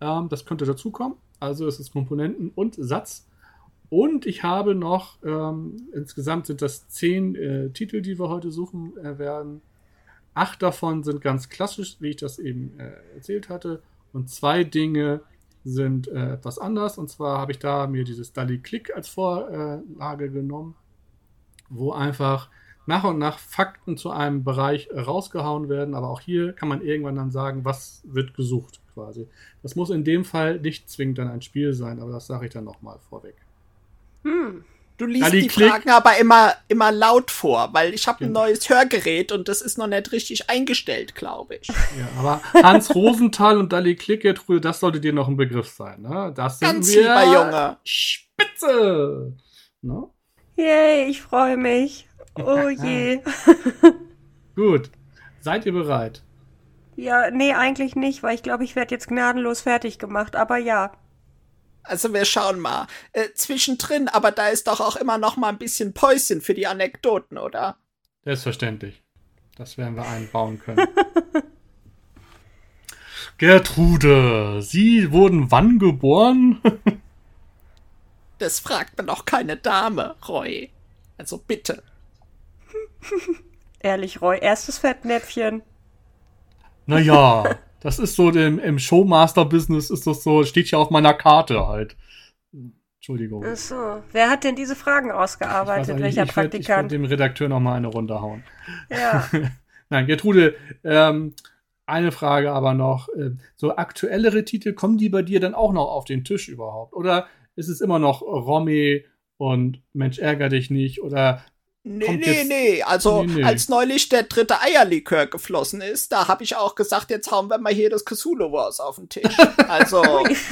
Ähm, das könnte dazukommen. Also es ist Komponenten und Satz. Und ich habe noch, ähm, insgesamt sind das zehn äh, Titel, die wir heute suchen äh, werden. Acht davon sind ganz klassisch, wie ich das eben äh, erzählt hatte. Und zwei Dinge sind äh, etwas anders. Und zwar habe ich da mir dieses Dali Click als Vorlage genommen, wo einfach nach und nach Fakten zu einem Bereich rausgehauen werden. Aber auch hier kann man irgendwann dann sagen, was wird gesucht quasi. Das muss in dem Fall nicht zwingend dann ein Spiel sein, aber das sage ich dann nochmal vorweg. Hm. Du liest die Klick. Fragen aber immer, immer laut vor, weil ich habe ein Genau. neues Hörgerät und das ist noch nicht richtig eingestellt, glaube ich. Ja, aber Hans Rosenthal und Dali Klick, Gertrude, das sollte dir noch ein Begriff sein. Ne? Das sind Ganz wir lieber Junge. Spitze. Ne? Yay, ich freue mich. Oh je. Gut. Seid ihr bereit? Ja, nee, eigentlich nicht, weil ich glaube, ich werde jetzt gnadenlos fertig gemacht. Aber ja. Also wir schauen mal. Äh, zwischendrin, aber da ist doch auch immer noch mal ein bisschen Päuschen für die Anekdoten, oder? Selbstverständlich. Das werden wir einbauen können. Gertrude, Sie wurden wann geboren? Das fragt man doch keine Dame, Roy. Also bitte. Ehrlich, Roy, erstes Fettnäpfchen. naja, das ist so im, im Showmaster-Business ist das so, steht ja auf meiner Karte halt. Entschuldigung. Ach so. Wer hat denn diese Fragen ausgearbeitet? Welcher ich werd- Ich werde Praktikant? dem Redakteur noch mal eine Runde hauen. Ja. Nein, Gertrude, ähm, eine Frage aber noch. äh, So aktuellere Titel, kommen die bei dir dann auch noch auf den Tisch überhaupt? Oder ist es immer noch Romy und Mensch, ärger dich nicht? Oder Nee, nee, nee. Also, Nee, nee. als neulich der dritte Eierlikör geflossen ist, da habe ich auch gesagt, jetzt hauen wir mal hier das Cthulhu Wars auf den Tisch. Also,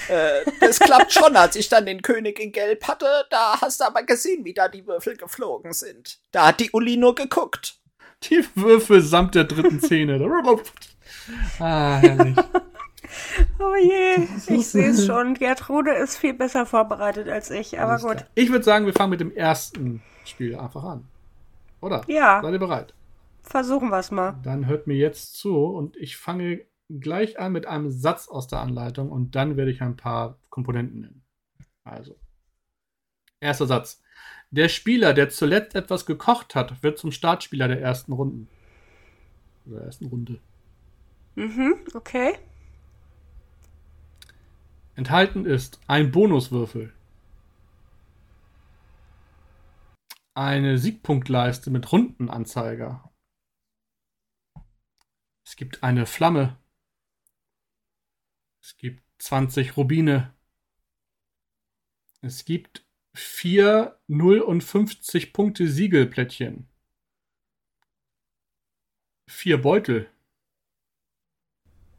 äh, das klappt schon. Als ich dann den König in Gelb hatte, da hast du aber gesehen, wie da die Würfel geflogen sind. Da hat die Uli nur geguckt. die Würfel samt der dritten Szene? ah, herrlich. Oh je, ich sehe es schon. Gertrude ist viel besser vorbereitet als ich, aber gut. klar. Ich würde sagen, wir fangen mit dem ersten Spiel einfach an. Oder? Ja. Seid ihr bereit? Versuchen wir es mal. Dann hört mir jetzt zu und ich fange gleich an mit einem Satz aus der Anleitung und dann werde ich ein paar Komponenten nennen. Also, erster Satz. Der Spieler, der zuletzt etwas gekocht hat, wird zum Startspieler der ersten Runden. Oder ersten Runde. Mhm, okay. Enthalten ist ein Bonuswürfel. Eine Siegpunktleiste mit Rundenanzeiger. Es gibt eine Flamme. Es gibt 20 Rubine. Es gibt vier 0 und 50 Punkte Siegelplättchen. Vier Beutel.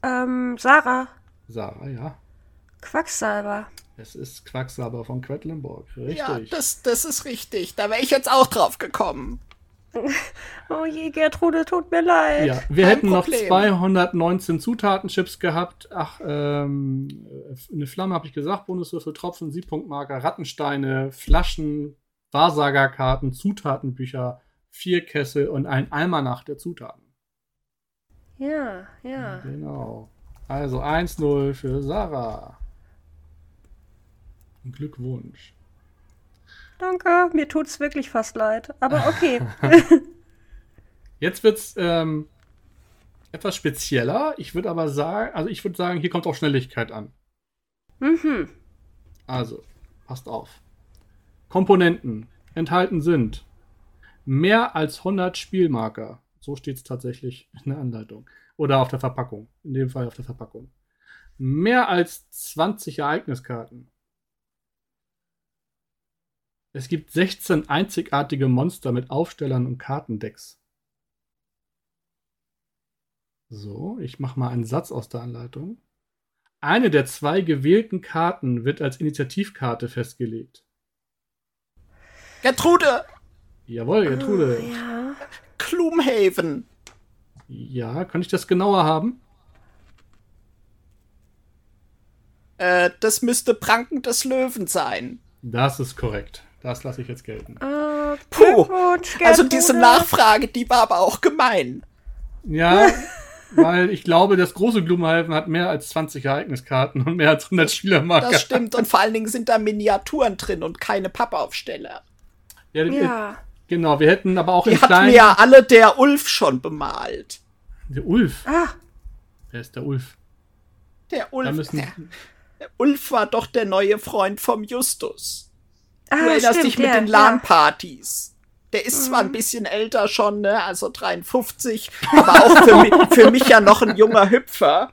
Ähm, Sarah, Sarah, ja. Quacksalber. Es ist Quacksalber von Quedlinburg. Richtig. Ja, das, das ist richtig. Da wäre ich jetzt auch drauf gekommen. Oh je, Gertrude, tut mir leid. Ja, wir Kein hätten noch Problem. 219 Zutatenchips gehabt. Ach, ähm, eine Flamme habe ich gesagt, Bonuswürfel, Tropfen, Siebpunktmarker, Rattensteine, Flaschen, Wahrsagerkarten, Zutatenbücher, vier Kessel und ein Almanach der Zutaten. Ja, ja. Genau. Also 1-0 für Sarah. Glückwunsch. Danke, mir tut's wirklich fast leid. Aber okay. Jetzt wird's ähm, etwas spezieller. Ich würde aber sagen, also ich würde sagen, hier kommt auch Schnelligkeit an. mhm. Also, passt auf. Komponenten enthalten sind mehr als 100 Spielmarker. So steht es tatsächlich in der Anleitung. Oder auf der Verpackung. In dem Fall auf der Verpackung. Mehr als 20 Ereigniskarten. Es gibt 16 einzigartige Monster mit Aufstellern und Kartendecks. So, ich mache mal einen Satz aus der Anleitung. Eine der zwei gewählten Karten wird als Initiativkarte festgelegt. Gertrude! Jawohl, Gertrude. Oh, ja. Gloomhaven. Ja, kann ich das genauer haben? Äh, das müsste Pranken des Löwen sein. Das ist korrekt. Das lasse ich jetzt gelten. Äh, Puh. Also diese. Nachfrage, die war aber auch gemein. Ja, weil ich glaube, das große Gloomhaven hat mehr als 20 Ereigniskarten und mehr als 100 Spielermarker. Das stimmt. Und vor allen Dingen sind da Miniaturen drin und keine Pappaufsteller. Ja, äh, Ja. Genau, wir hätten aber auch Die hat kleinen... mir ja alle der Ulf schon bemalt. Der Ulf. Ah, Wer ist der Ulf? Der Da Ulf, müssen... der, der Ulf war doch der neue Freund vom Justus. Ah Du erinnerst stimmt, dich mit der, den LAN-Partys. Der ist zwar Mhm. ein bisschen älter schon, ne, also 53, aber auch für, mi für mich ja noch ein junger Hüpfer.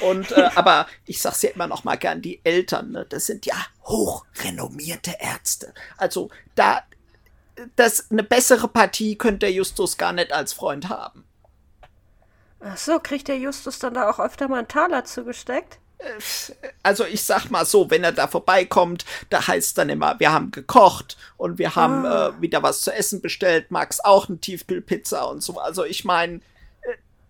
Und äh, aber ich sag's ja immer noch mal gern, die Eltern, ne, das sind ja hochrenommierte Ärzte. Also da das eine bessere Partie könnte der Justus gar nicht als Freund haben. Ja. Ach so, kriegt der Justus dann da auch öfter mal einen Taler zugesteckt? Also ich sag mal so, wenn er da vorbeikommt, da heißt dann immer, wir haben gekocht und wir haben Ah. äh, wieder was zu essen bestellt, Max auch eine Tiefkühlpizza und so. Also ich meine,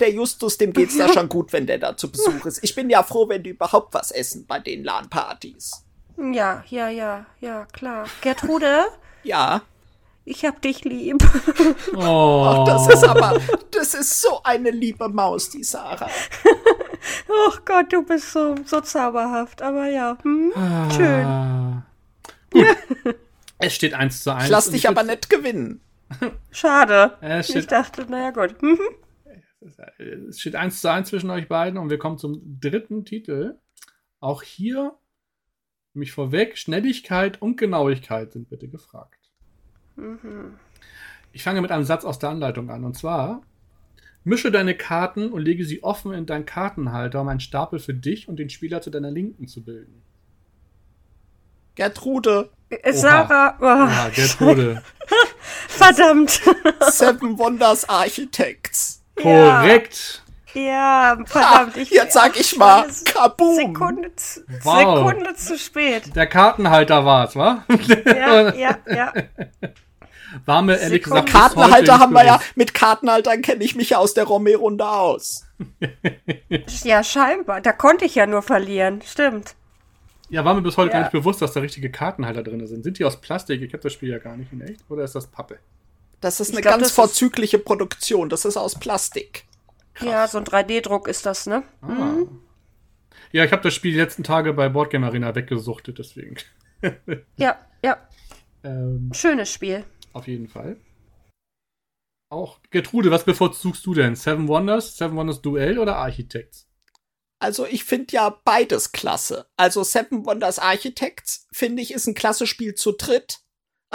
der Justus, dem geht's da schon gut, wenn der da zu Besuch ist. Ich bin ja froh, wenn die überhaupt was essen bei den LAN-Partys. Ja, ja, ja, ja, klar. Gertrude, Ja, ich hab dich lieb. Oh, das ist aber, das ist so eine liebe Maus, die Sarah. Ach Gott, du bist so, so zauberhaft. Aber ja, hm? schön. Ah. Gut. es steht 1 zu 1. Ich lass dich aber nicht gewinnen. Schade. Es Ich steht, dachte, naja gut. Mhm. es steht 1 zu 1 zwischen euch beiden und wir kommen zum dritten Titel. Auch hier, mich vorweg, Schnelligkeit und Genauigkeit sind bitte gefragt. Ich fange mit einem Satz aus der Anleitung an. Und zwar, mische deine Karten und lege sie offen in deinen Kartenhalter, um einen Stapel für dich und den Spieler zu deiner Linken zu bilden. Gertrude, Äh, Sarah, oh, Ja, Gertrude. verdammt. Seven Wonders Architects. Korrekt. Ja, verdammt. Ich, jetzt sag ich mal, kaboom. Sekunde, zu, Wow. Sekunde zu spät. Der Kartenhalter war's, wa? Ja, ja, ja. War mir ehrlich gesagt Kartenhalter haben wir ja, mit Kartenhaltern kenne ich mich ja aus der Romé-Runde aus. Ja, scheinbar. Da konnte ich ja nur verlieren. Stimmt. Ja, war mir bis heute Ja. gar nicht bewusst, dass da richtige Kartenhalter drin sind. Sind die aus Plastik? Ich habe das Spiel ja gar nicht in echt. Oder ist das Pappe? Das ist Ich eine glaub, ganz vorzügliche Produktion. Das ist aus Plastik. Ja, so ein 3D-Druck ist das, ne? Ah. Ja, ich habe das Spiel die letzten Tage bei Boardgame Arena weggesuchtet, deswegen. Ja, ja. Ähm, Schönes Spiel. Auf jeden Fall. Auch Gertrude, was bevorzugst du denn? Seven Wonders, Seven Wonders Duell oder Architects? Also ich finde ja beides klasse. Also Seven Wonders Architects, finde ich, ist ein klasse Spiel zu dritt.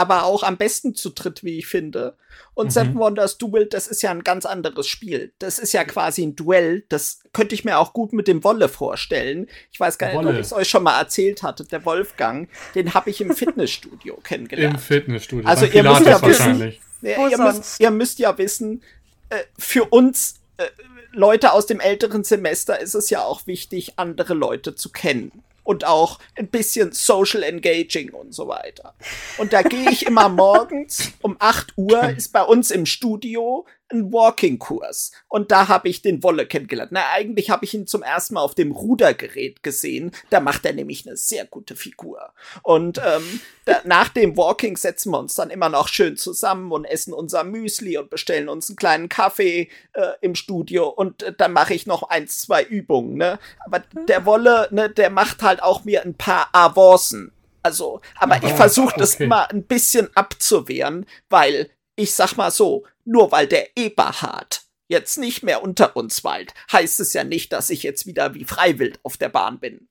Aber auch am besten zu dritt, wie ich finde. Und Mhm. Seven Wonders Duel, das ist ja ein ganz anderes Spiel. Das ist ja quasi ein Duell. Das könnte ich mir auch gut mit dem Wolle vorstellen. Ich weiß gar nicht, Wolle. ob ich es euch schon mal erzählt hatte. Der Wolfgang, den habe ich im Fitnessstudio Im kennengelernt. Fitnessstudio. Also ihr müsst ja wissen-. Ja, ihr, müsst, ihr müsst ja wissen, äh, für uns äh, Leute aus dem älteren Semester ist es ja auch wichtig, andere Leute zu kennen. Und auch ein bisschen social engaging und so weiter. Und da gehe ich immer morgens um 8 Uhr, ist bei uns im Studio ein Walking-Kurs. Und da habe ich den Wolle kennengelernt. Na, eigentlich habe ich ihn zum ersten Mal auf dem Rudergerät gesehen. Da macht er nämlich eine sehr gute Figur. Und ähm, da, nach dem Walking setzen wir uns dann immer noch schön zusammen und essen unser Müsli und bestellen uns einen kleinen Kaffee äh, im Studio. Und äh, dann mache ich noch eins, zwei Übungen. Ne? Aber der Wolle, ne, der macht halt auch mir ein paar Avancen. Also, aber ich versuche das okay. immer ein bisschen abzuwehren, weil ich sag mal so, nur weil der Eberhard jetzt nicht mehr unter uns weilt, heißt es ja nicht, dass ich jetzt wieder wie Freiwild auf der Bahn bin.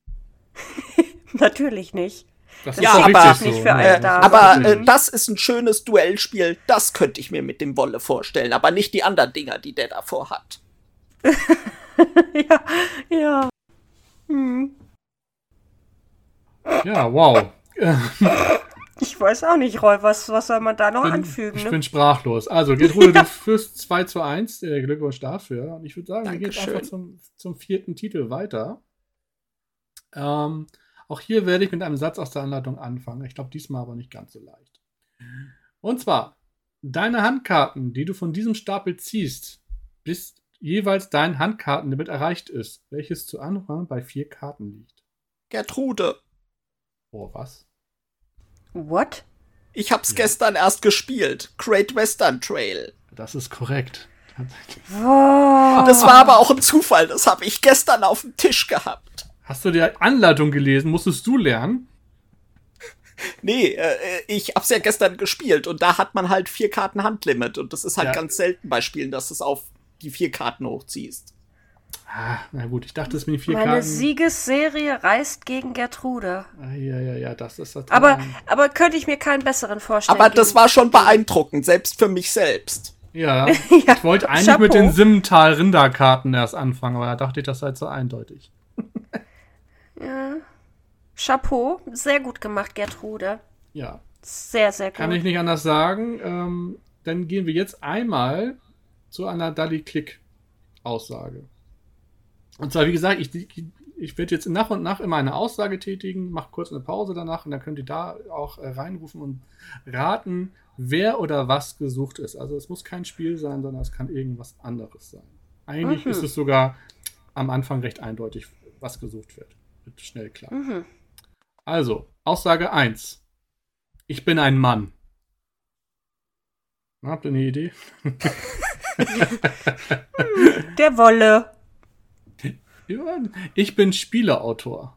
Natürlich nicht. Das Ja, auch aber- für Äh, aber äh, das ist ein schönes Duellspiel, das könnte ich mir mit dem Wolle vorstellen, aber nicht die anderen Dinger, die der davor hat. ja, ja. Ja, wow. Ich weiß auch nicht, Roy, was, was soll man da noch bin, anfügen? ich Ne? bin sprachlos. Also, Gertrude, du führst 2 zu 1. Äh, Glückwunsch dafür. Und ich würde sagen, wir gehen Dankeschön. einfach zum, zum vierten Titel weiter. Ähm, auch hier werde ich mit einem Satz aus der Anleitung anfangen. Ich glaube, diesmal aber nicht ganz so leicht. Und zwar, deine Handkarten, die du von diesem Stapel ziehst, bis jeweils dein Handkartenlimit erreicht ist, welches zu Anfang bei vier Karten liegt. Gertrude, Oh, was? What? ich hab's gestern erst gespielt. Great Western Trail. Das ist korrekt. Das war aber auch ein Zufall, das habe ich gestern auf dem Tisch gehabt. Hast du die Anleitung gelesen? Musstest du lernen? Nee, äh, ich hab's ja gestern gespielt und da hat man halt vier Karten Handlimit und das ist halt Ja. ganz selten bei Spielen, dass du es auf die vier Karten hochziehst. Ah, na gut, ich dachte, es sind vier Meine Karten. Siegesserie reist gegen Gertrude. Ah, ja, ja, ja, das ist das. Aber, aber könnte ich mir keinen besseren vorstellen. Aber das war schon beeindruckend, selbst für mich selbst. Ja, Ja, ich wollte eigentlich Chapeau. mit den Simmental-Rinderkarten erst anfangen, aber da dachte ich, das sei zu eindeutig. Ja. Chapeau, sehr gut gemacht, Gertrude. Ja, Sehr, sehr gut. kann ich nicht anders sagen. Ähm, dann gehen wir jetzt einmal zu einer Dali-Click-Aussage. Und zwar, wie gesagt, ich, ich werde jetzt nach und nach immer eine Aussage tätigen, mache kurz eine Pause danach und dann könnt ihr da auch äh, reinrufen und raten, wer oder was gesucht ist. Also es muss kein Spiel sein, sondern es kann irgendwas anderes sein. Eigentlich Mhm. ist es sogar am Anfang recht eindeutig, was gesucht wird. Wird schnell klar. Mhm. Also, Aussage 1. Ich bin ein Mann. Habt ihr eine Idee? Der Wolle. Ich bin Spieleautor.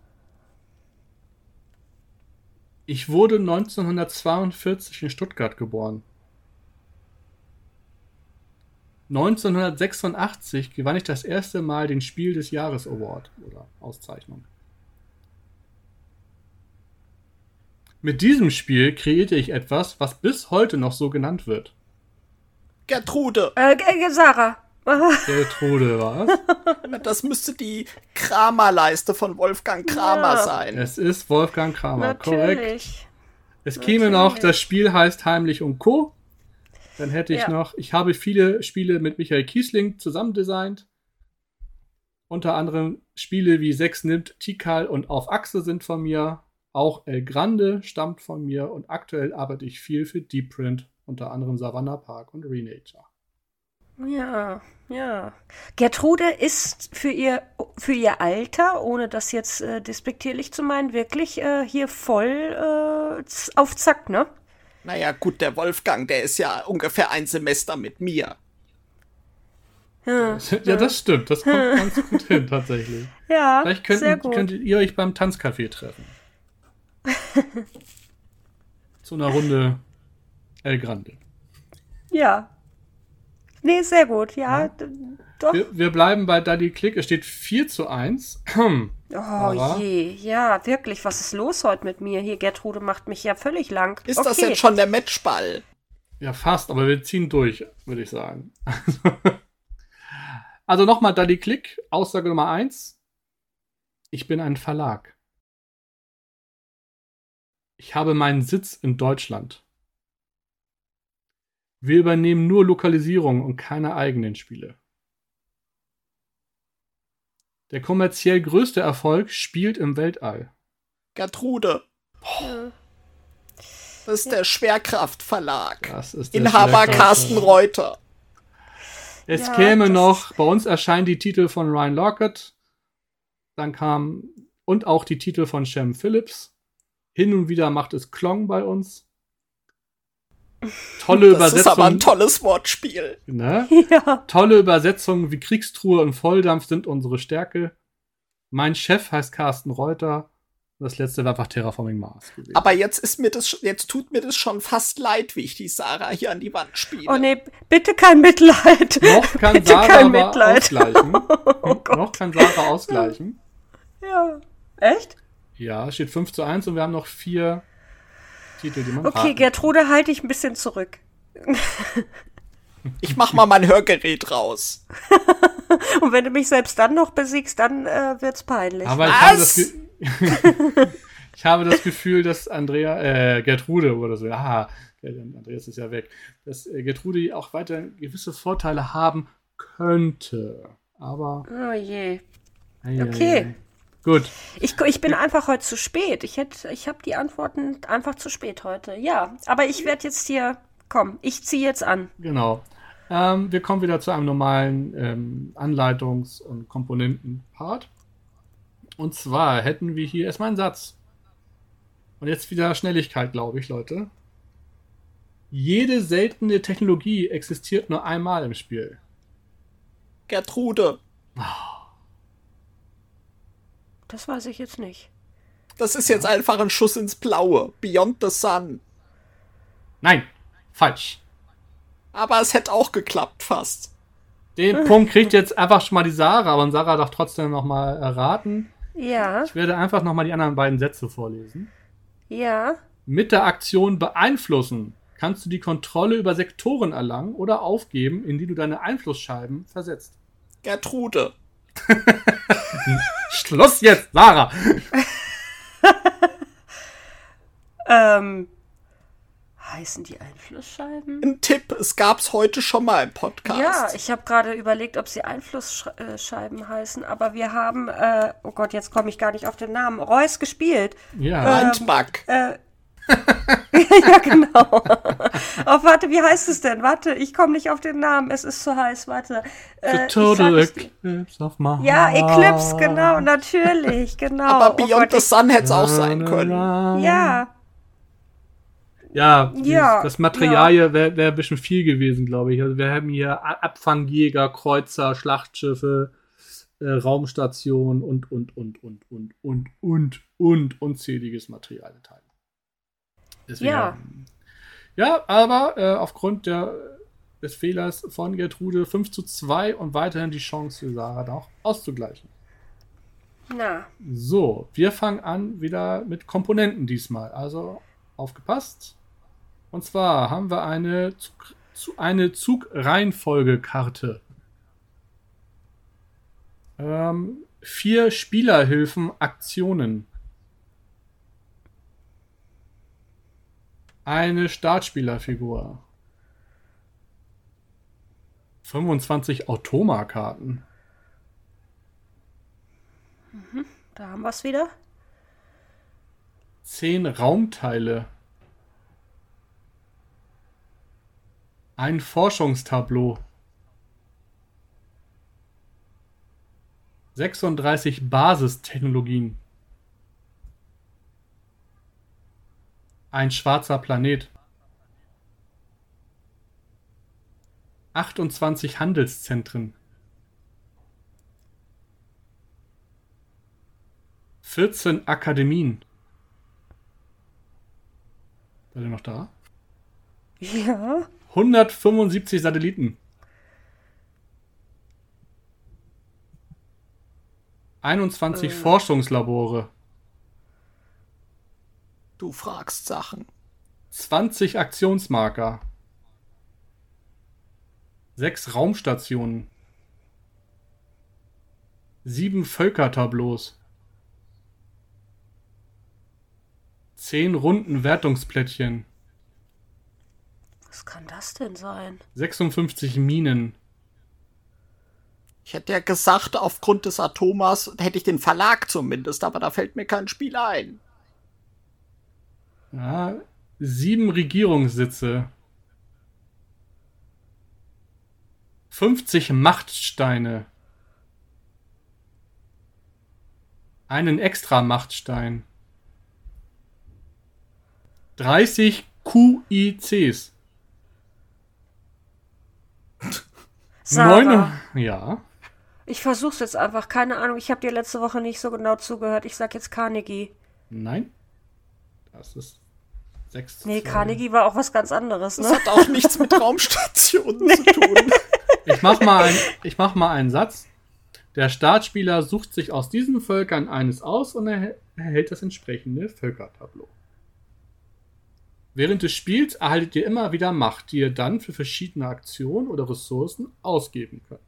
Ich wurde 1942 in Stuttgart geboren. 1986 gewann ich das erste Mal den Spiel des Jahres Award oder Auszeichnung. Mit diesem Spiel kreierte ich etwas, was bis heute noch so genannt wird. Gertrude, Äh, Sarah. Gertrude war es. das müsste die Kramerleiste von Wolfgang Kramer Ja. sein. Es ist Wolfgang Kramer, korrekt. Natürlich. Es käme noch, das Spiel heißt Heimlich und Co. Dann hätte ich Ja. noch, ich habe viele Spiele mit Michael Kiesling zusammen designt. Unter anderem Spiele wie Sechs nimmt, Tikal und Auf Achse sind von mir. Auch El Grande stammt von mir und aktuell arbeite ich viel für Deep Print, unter anderem Savannah Park und Renature. Ja, ja. Gertrude ist für ihr, für ihr Alter, ohne das jetzt äh, despektierlich zu meinen, wirklich äh, hier voll äh, auf Zack, ne? Naja, gut, der Wolfgang, der ist ja ungefähr ein Semester mit mir. Ja, Ja, das stimmt, das kommt ganz gut hin tatsächlich. ja Vielleicht sehr könnten, gut. könntet ihr euch beim Tanzcafé treffen. Zu einer Runde El Grande. Ja. Nee, sehr gut, ja. d- Doch. Wir, wir bleiben bei Daddy Click. Es steht 4 zu 1. Oh Aber- je, ja, wirklich, was ist los heute mit mir? Hier, Gertrude macht mich ja völlig lang. Ist okay. das jetzt schon der Matchball? Ja, fast, aber wir ziehen durch, würde ich sagen. Also nochmal Daddy Click. Aussage Nummer 1. Ich bin ein Verlag. Ich habe meinen Sitz in Deutschland. Wir übernehmen nur Lokalisierung und keine eigenen Spiele. Der kommerziell größte Erfolg spielt im Weltall. Gertrude. Das ist der Schwerkraftverlag. Das ist der Inhaber Carsten Reuter. Es Ja, käme noch, bei uns erscheinen die Titel von Ryan Lockett, dann kam und auch die Titel von Shem Phillips. Hin und wieder macht es Klong bei uns. Tolle Das ist aber ein tolles Wortspiel. Ne? Ja, Tolle Übersetzungen wie Kriegstruhe und Volldampf sind unsere Stärke. Mein Chef heißt Carsten Reuter. Das letzte war einfach Terraforming Mars gewesen. Aber jetzt ist mir das, jetzt tut mir das schon fast leid, wie ich die Sarah hier an die Wand spiele. oh nee, bitte kein Mitleid. noch kann bitte Sarah kein Mitleid. ausgleichen. Oh Gott. noch kann Sarah ausgleichen. Ja. Echt? Ja, es steht 5 zu 1 und wir haben noch vier Titel, die man Okay, raten. Gertrude, halte ich ein bisschen zurück. Ich mach mal mein Hörgerät raus. Und wenn du mich selbst dann noch besiegst, dann äh, wird's peinlich. Aber ich habe, das Was? Ich habe das Gefühl, dass Andrea, äh, Gertrude oder so, aha, Andreas ist ja weg, dass äh, Gertrude auch weiter gewisse Vorteile haben könnte. Aber. oh je. ei, ei, Okay. ei. Gut. Ich, ich bin einfach heute zu spät. Ich hätte, ich habe die Antworten einfach zu spät heute. Ja, aber ich werde jetzt hier, komm, ich ziehe jetzt an. Genau. Ähm, wir kommen wieder zu einem normalen ähm, Anleitungs- und Komponenten-Part. Und zwar hätten wir hier erstmal einen Satz. Und jetzt wieder Schnelligkeit, glaube ich, Leute. Jede seltene Technologie existiert nur einmal im Spiel. Gertrude, Das weiß ich jetzt nicht. das ist jetzt einfach ein Schuss ins Blaue. Beyond the Sun. Nein, falsch. Aber es hätte auch geklappt, fast. Den Punkt kriegt jetzt einfach schon mal die Sarah, aber Sarah darf trotzdem noch mal erraten. Ja, Ich werde einfach noch mal die anderen beiden Sätze vorlesen. ja. Mit der Aktion beeinflussen kannst du die Kontrolle über Sektoren erlangen oder aufgeben, in die du deine Einflussscheiben versetzt. Gertrude. Schluss jetzt, Sarah! Ähm, heißen die Einflussscheiben? Ein Tipp, es gab's heute schon mal im Podcast. Ja, ich habe gerade überlegt, ob sie Einflussscheiben heißen, aber wir haben, äh, oh Gott, jetzt komme ich gar nicht auf den Namen, Reus gespielt. Ja, Mindbug. Äh, ja, genau. oh, warte, wie heißt es denn? Warte, ich komme nicht auf den Namen. Es ist zu heiß. Warte. Äh, The Total Eclipse of my Ja. Eclipse, genau, natürlich, genau. Aber Oh Beyond Gott, the Sun hätte es auch sein können. Ja, Ja, dieses- Ja, das Material hier wäre wär ein bisschen viel gewesen, glaube ich. Also wir haben hier Abfangjäger, Kreuzer, Schlachtschiffe, äh, Raumstationen und, und, und, und, und, und, und, und unzähliges Material enthalten. Deswegen, Ja. Ja, aber äh, aufgrund der, des Fehlers von Gertrude 5 zu 2 und weiterhin die Chance für Sarah noch auszugleichen. na, So, wir fangen an wieder mit Komponenten diesmal. Also aufgepasst. Und zwar haben wir eine, Zug, zu, eine Zugreihenfolgekarte. Ähm, vier Spielerhilfen, Aktionen. Eine Startspielerfigur. 25 Automakarten. da haben wir es wieder. zehn Raumteile, ein Forschungstableau, 36 Basistechnologien, ein schwarzer Planet, 28 Handelszentren, 14 Akademien. Seid ihr noch da? Ja. 175 Satelliten. 21 Forschungslabore. Du fragst Sachen. 20 Aktionsmarker. 6 Raumstationen. 7 Völkertableaus. 10 runden Wertungsplättchen. Was kann das denn sein? 56 Minen. Ich hätte ja gesagt, aufgrund des Atomas hätte ich den Verlag zumindest, aber da fällt mir kein Spiel ein. Ja, sieben Regierungssitze. 50 Machtsteine. Einen extra Machtstein. 30 QICs. Sarah. Neun- Ja. Ich versuch's jetzt einfach. Keine Ahnung. Ich habe dir letzte Woche nicht so genau zugehört. Ich sag jetzt Carnegie. Nein. Das ist 6 Nee, Carnegie war auch was ganz anderes, Das ne? hat auch nichts mit Raumstationen zu tun. Ich mach mal, ein, ich mach mal einen Satz. Der Startspieler sucht sich aus diesen Völkern eines aus und erhält erhält das entsprechende Völkertableau. Während des Spiels erhaltet ihr immer wieder Macht, die ihr dann für verschiedene Aktionen oder Ressourcen ausgeben könnt.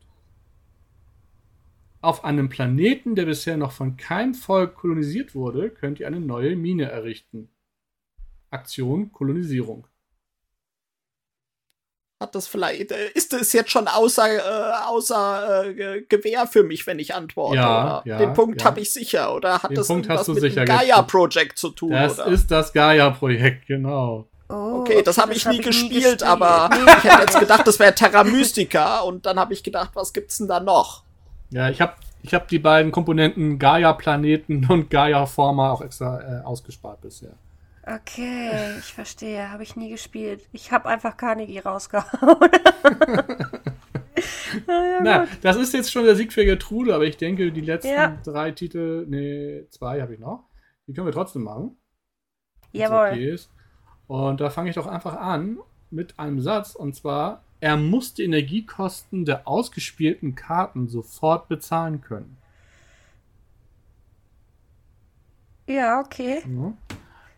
Auf einem Planeten, der bisher noch von keinem Volk kolonisiert wurde, könnt ihr eine neue Mine errichten. Aktion Kolonisierung. Hat das vielleicht, äh, ist es jetzt schon außer, äh, außer äh, Gewehr für mich, wenn ich antworte? Ja, oder? ja, Den Punkt ja. habe ich sicher. Oder hat Den das Punkt hast du mit sicher dem gekriegt. Gaia-Project zu tun? Das oder? ist das Gaia-Projekt, genau. Oh, Okay, das habe ich hab nie ich gespielt, aber ich hätte jetzt gedacht, das wäre Terra Mystica und dann habe ich gedacht, was gibt's denn da noch? Ja, ich habe ich hab die beiden Komponenten Gaia-Planeten und Gaia-Forma auch extra äh, ausgespart bisher. Okay, ich verstehe. Habe ich nie gespielt. Ich habe einfach Carnegie rausgehauen. ja, Na, das ist jetzt schon der Sieg für Gertrude, aber ich denke, die letzten Ja. drei Titel, nee, zwei habe ich noch. Die können wir trotzdem machen. Jawohl. Okay ist. Und da fange ich doch einfach an mit einem Satz und zwar: Er muss die Energiekosten der ausgespielten Karten sofort bezahlen können. Ja, okay. Ja.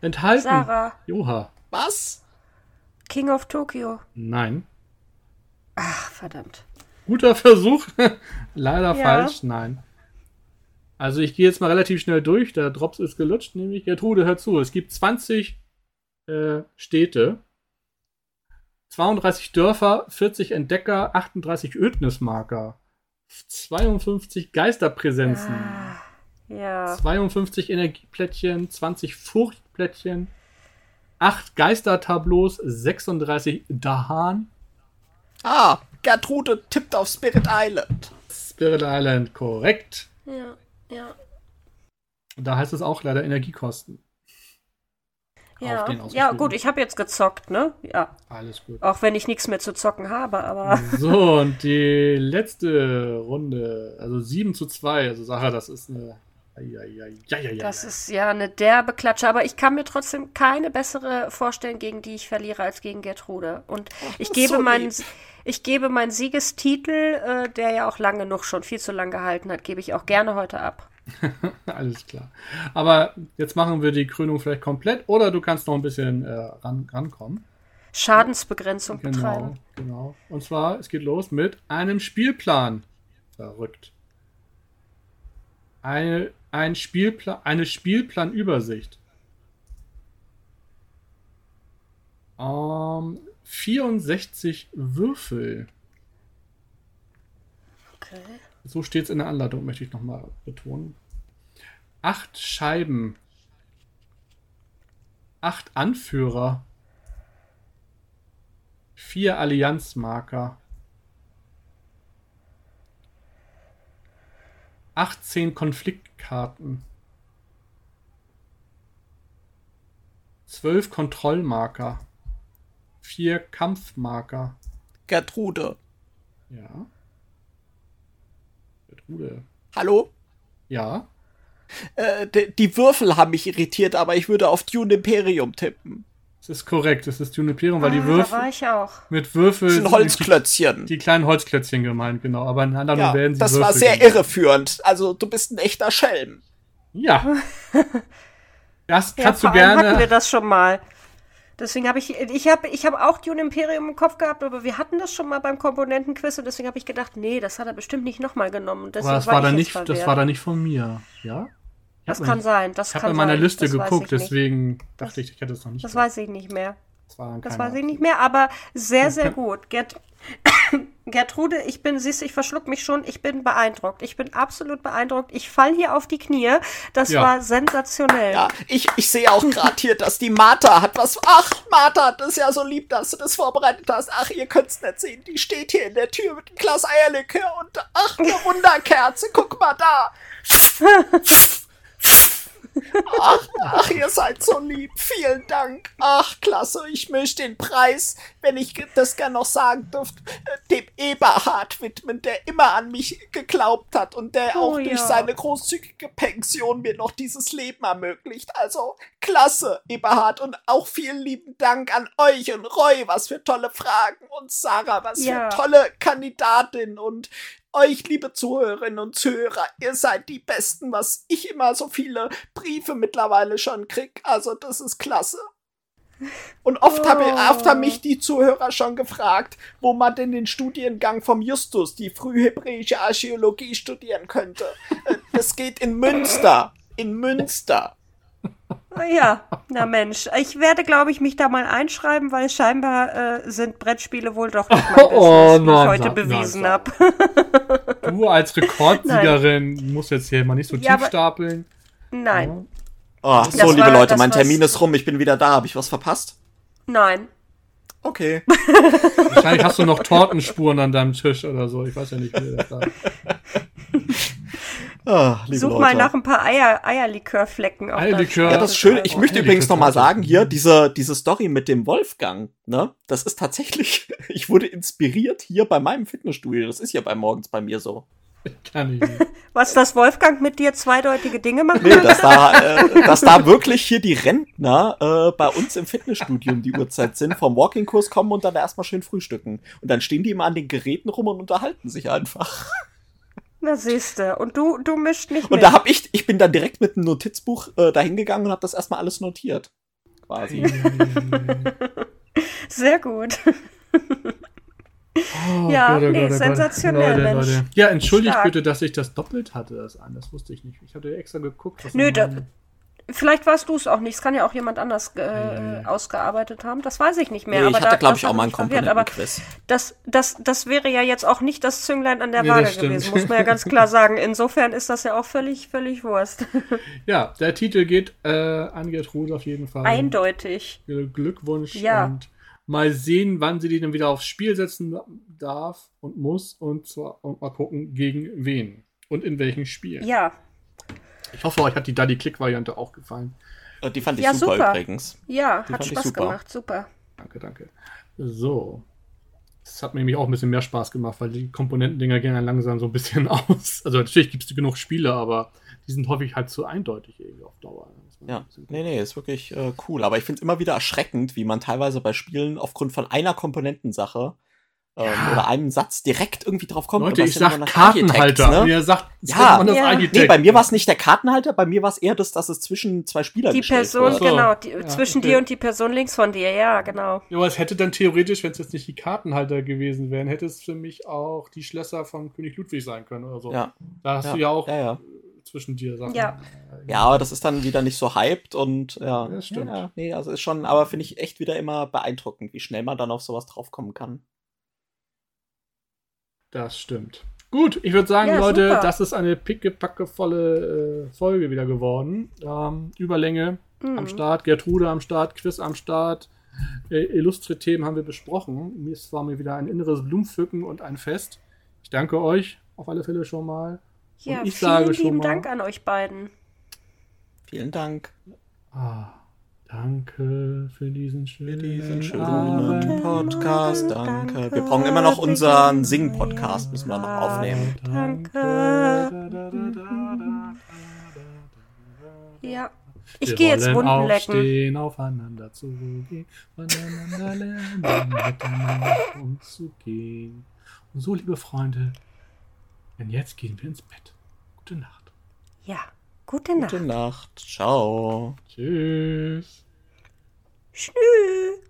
Enthalten. Sarah, Joha. Was? King of Tokyo. Nein. Ach, verdammt. Guter Versuch. Leider Ja. falsch, nein. Also ich gehe jetzt mal relativ schnell durch. Der Drops ist gelutscht, nämlich Gertrude, hör zu. Es gibt 20 äh, Städte, 32 Dörfer, 40 Entdecker, 38 Ödnismarker, 52 Geisterpräsenzen, Ah, ja. 52 Energieplättchen, 20 Furchtplättchen, 8 Geistertableaus, 36 Dahan, Ah, Gertrude tippt auf Spirit Island. Spirit Island, korrekt. Ja, ja. Da heißt es auch leider Energiekosten. Ja, ja gut, ich habe jetzt gezockt, ne? Ja. Alles gut. Auch wenn ich nichts mehr zu zocken habe, aber. So, und die letzte Runde, also 7 zu 2, also Sache, das ist eine. Das ist ja eine derbe Klatsche, aber ich kann mir trotzdem keine bessere vorstellen, gegen die ich verliere, als gegen Gertrude. Und ich ist gebe so meinen, ich gebe meinen Siegestitel, äh, der ja auch lange genug schon viel zu lang gehalten hat, gebe ich auch gerne heute ab. Alles klar. Aber jetzt machen wir die Krönung vielleicht komplett oder du kannst noch ein bisschen äh, ran, rankommen. Schadensbegrenzung Genau, betreiben. genau. Und zwar, es geht los mit einem Spielplan. Verrückt. Eine, ein Spielplan, eine Spielplanübersicht. Ähm, 64 Würfel. Okay. So steht es in der Anleitung, möchte ich nochmal betonen. Acht Scheiben. Acht Anführer. Vier Allianzmarker. 18 Konfliktkarten. 12 Kontrollmarker. Vier Kampfmarker. Gertrude. Ja. Gertrude. Hallo? Ja. Äh, die Würfel haben mich irritiert, aber ich würde auf Dune Imperium tippen. Es ist korrekt, es ist Juniperium, weil die Ah, da Würfel war ich auch. mit Würfel Das sind Holzklötzchen. Die, die kleinen Holzklötzchen gemeint, genau. Aber in anderen ja, werden sie das Würfel war sehr genannt. irreführend. Also, du bist ein echter Schelm. Ja. Das Ja, kannst vor du allem hatten wir gerne. das schon mal. Deswegen habe ich, ich habe ich hab auch Dune Imperium im Kopf gehabt, aber wir hatten das schon mal beim Komponentenquiz und deswegen habe ich gedacht, nee, das hat er bestimmt nicht nochmal genommen. Aber das war, ich da jetzt nicht, das war da nicht von mir. Ja? Das kann in- sein, das Ich habe in meiner sein. Liste geguckt, deswegen dachte ich, ich hätte es noch nicht. Das gemacht. weiß ich nicht mehr. Das, war Das weiß ich nicht mehr, aber sehr, sehr gut. Gert Gertrude, ich bin, siehst du, ich verschluck mich schon, ich bin beeindruckt. Ich bin absolut beeindruckt. Ich fall hier auf die Knie. Das Ja. war sensationell. Ja, ich, ich sehe auch gerade hier, dass die Martha hat was. Ach, Martha, das ist ja so lieb, dass du das vorbereitet hast. Ach, ihr könnt's nicht sehen. Die steht hier in der Tür mit einem Glas Eierlikör und ach, eine Wunderkerze. Guck mal da. Ach, ach, ihr seid so lieb. Vielen Dank. Ach, klasse. Ich möchte den Preis, wenn ich das gern noch sagen dürfte, äh, dem Eberhard widmen, der immer an mich geglaubt hat und der Oh, auch durch ja. seine großzügige Pension mir noch dieses Leben ermöglicht. Also, klasse, Eberhard. Und auch vielen lieben Dank an euch und Roy, was für tolle Fragen. Und Sarah, was Ja. für tolle Kandidatin. Und Euch, liebe Zuhörerinnen und Zuhörer, ihr seid die Besten, was ich immer so viele Briefe mittlerweile schon krieg. Also, das ist klasse. Und oft, hab ich, oft haben mich die Zuhörer schon gefragt, wo man denn den Studiengang vom Justus, die frühhebräische Archäologie, studieren könnte. Äh, Das geht in Münster. In Münster. Ja, na Mensch. Ich werde, glaube ich, mich da mal einschreiben, weil scheinbar äh, sind Brettspiele wohl doch nicht mein Oh, Business, nein, ich heute sag- bewiesen nein, habe. Du als Rekordsiegerin musst jetzt hier mal nicht so Ja, tief stapeln. Nein, Oh, so, liebe war- Leute, das mein. Termin ist rum. Ich bin wieder da. Habe ich was verpasst? nein. Okay. Wahrscheinlich hast du noch Tortenspuren an deinem Tisch oder so. Ich weiß ja nicht, wie das da Ah, Such Leute. mal nach ein paar Eier, Eierlikörflecken. auf Eierlikör. Ja, das ist schön. Ich Oh, möchte übrigens die noch mal Torte. sagen, hier, diese, diese Story mit dem Wolfgang, ne? Das ist tatsächlich, ich wurde inspiriert hier bei meinem Fitnessstudio. Das ist ja bei morgens bei mir so. kann ich nicht. Was, dass Wolfgang mit dir zweideutige Dinge macht? Nee, dass da, äh, dass da wirklich hier die Rentner äh, bei uns im Fitnessstudio um die Uhrzeit sind, vom Walking-Kurs kommen und dann erstmal schön frühstücken. Und dann stehen die immer an den Geräten rum und unterhalten sich einfach. Na siehste. Und du, du mischt nicht Und mit. da hab ich, ich bin dann direkt mit einem Notizbuch äh, dahin gegangen und habe das erstmal alles notiert. Quasi. Sehr gut. Oh, Ja, Gott, oh nee, Gott, oh Gott. sensationell, Leute, Mensch. Leute. Ja, entschuldigt Stark. bitte, dass ich das doppelt hatte, das an. Das wusste ich nicht. Ich hatte extra geguckt. Was Nö, da- Vielleicht warst du es auch nicht. Es kann ja auch jemand anders äh, ausgearbeitet haben. Das weiß ich nicht mehr. Nee, aber ich hatte, da- glaube ich, auch mal einen. Aber Komponentenquiz. das, das, das wäre ja jetzt auch nicht das Zünglein an der Nee, Waage gewesen, muss man ja ganz klar sagen. Insofern ist das ja auch völlig, völlig Wurst. Ja, der Titel geht äh, an Gertrude auf jeden Fall. Eindeutig. Gl- Glückwunsch. Ja. Und mal sehen, wann sie die dann wieder aufs Spiel setzen darf und muss. Und, zwar, und mal gucken, gegen wen. Und in welchem Spiel. Ja, Ich hoffe, euch hat die weil die Komponentendinger gehen dann langsam so ein bisschen aus. Also natürlich gibt es genug Spiele, aber die sind häufig halt zu eindeutig irgendwie auf Dauer. Ja, ein bisschen nee, nee, ist wirklich äh, cool. Aber ich finde es immer wieder erschreckend, wie man teilweise bei Spielen aufgrund von einer Komponentensache ähm, Ja. oder einem Satz direkt irgendwie drauf kommt. Leute, ich sag Kartenhalter. ne? Und ihr sagt, Ja. man das Ja. Nee, bei mir war es nicht der Kartenhalter, bei mir war es eher das, dass es zwischen zwei Spieler die Person, so. genau, die, Ja, zwischen okay. dir und die Person links von dir, ja, genau. Ja, aber es hätte dann theoretisch, wenn es jetzt nicht die Kartenhalter gewesen wären, hätte es für mich auch die Schlösser von König Ludwig sein können oder so. Ja, Da hast ja, du ja auch ja, ja. zwischen dir Sachen. Ja. Ja, aber das ist dann wieder nicht so hyped und ja. Das stimmt. Ja, nee, also ist schon, aber finde ich echt wieder immer beeindruckend, wie schnell man dann auf sowas draufkommen kann. Das stimmt. Gut, ich würde sagen, Ja, Leute, super. das ist eine pickepackevolle äh, Folge wieder geworden. Ähm, Überlänge Mhm. am Start, Gertrude am Start, Quiz am Start. Äh, illustre Themen haben wir besprochen. Mir- Es war mir wieder ein inneres Blumenpflücken und ein Fest. Ich danke euch auf alle Fälle schon mal. Ja, Und ich vielen sage schon lieben mal- Dank an euch beiden. Vielen Dank Ah, danke für diesen für schönen, diesen schönen Abend. Podcast. Danke. Wir brauchen immer noch unseren Sing-Podcast, müssen wir noch aufnehmen. Danke. Da, da, da, da, da, da. Ja. Ich gehe jetzt Wunden lecken. aufstehen, aufeinander zugehen, voneinander lernen, miteinander umzugehen. Und so, liebe Freunde, denn jetzt gehen wir ins Bett. Gute Nacht. Ja. Gute Nacht. Gute Nacht. Ciao. Tschüss. Tschüss.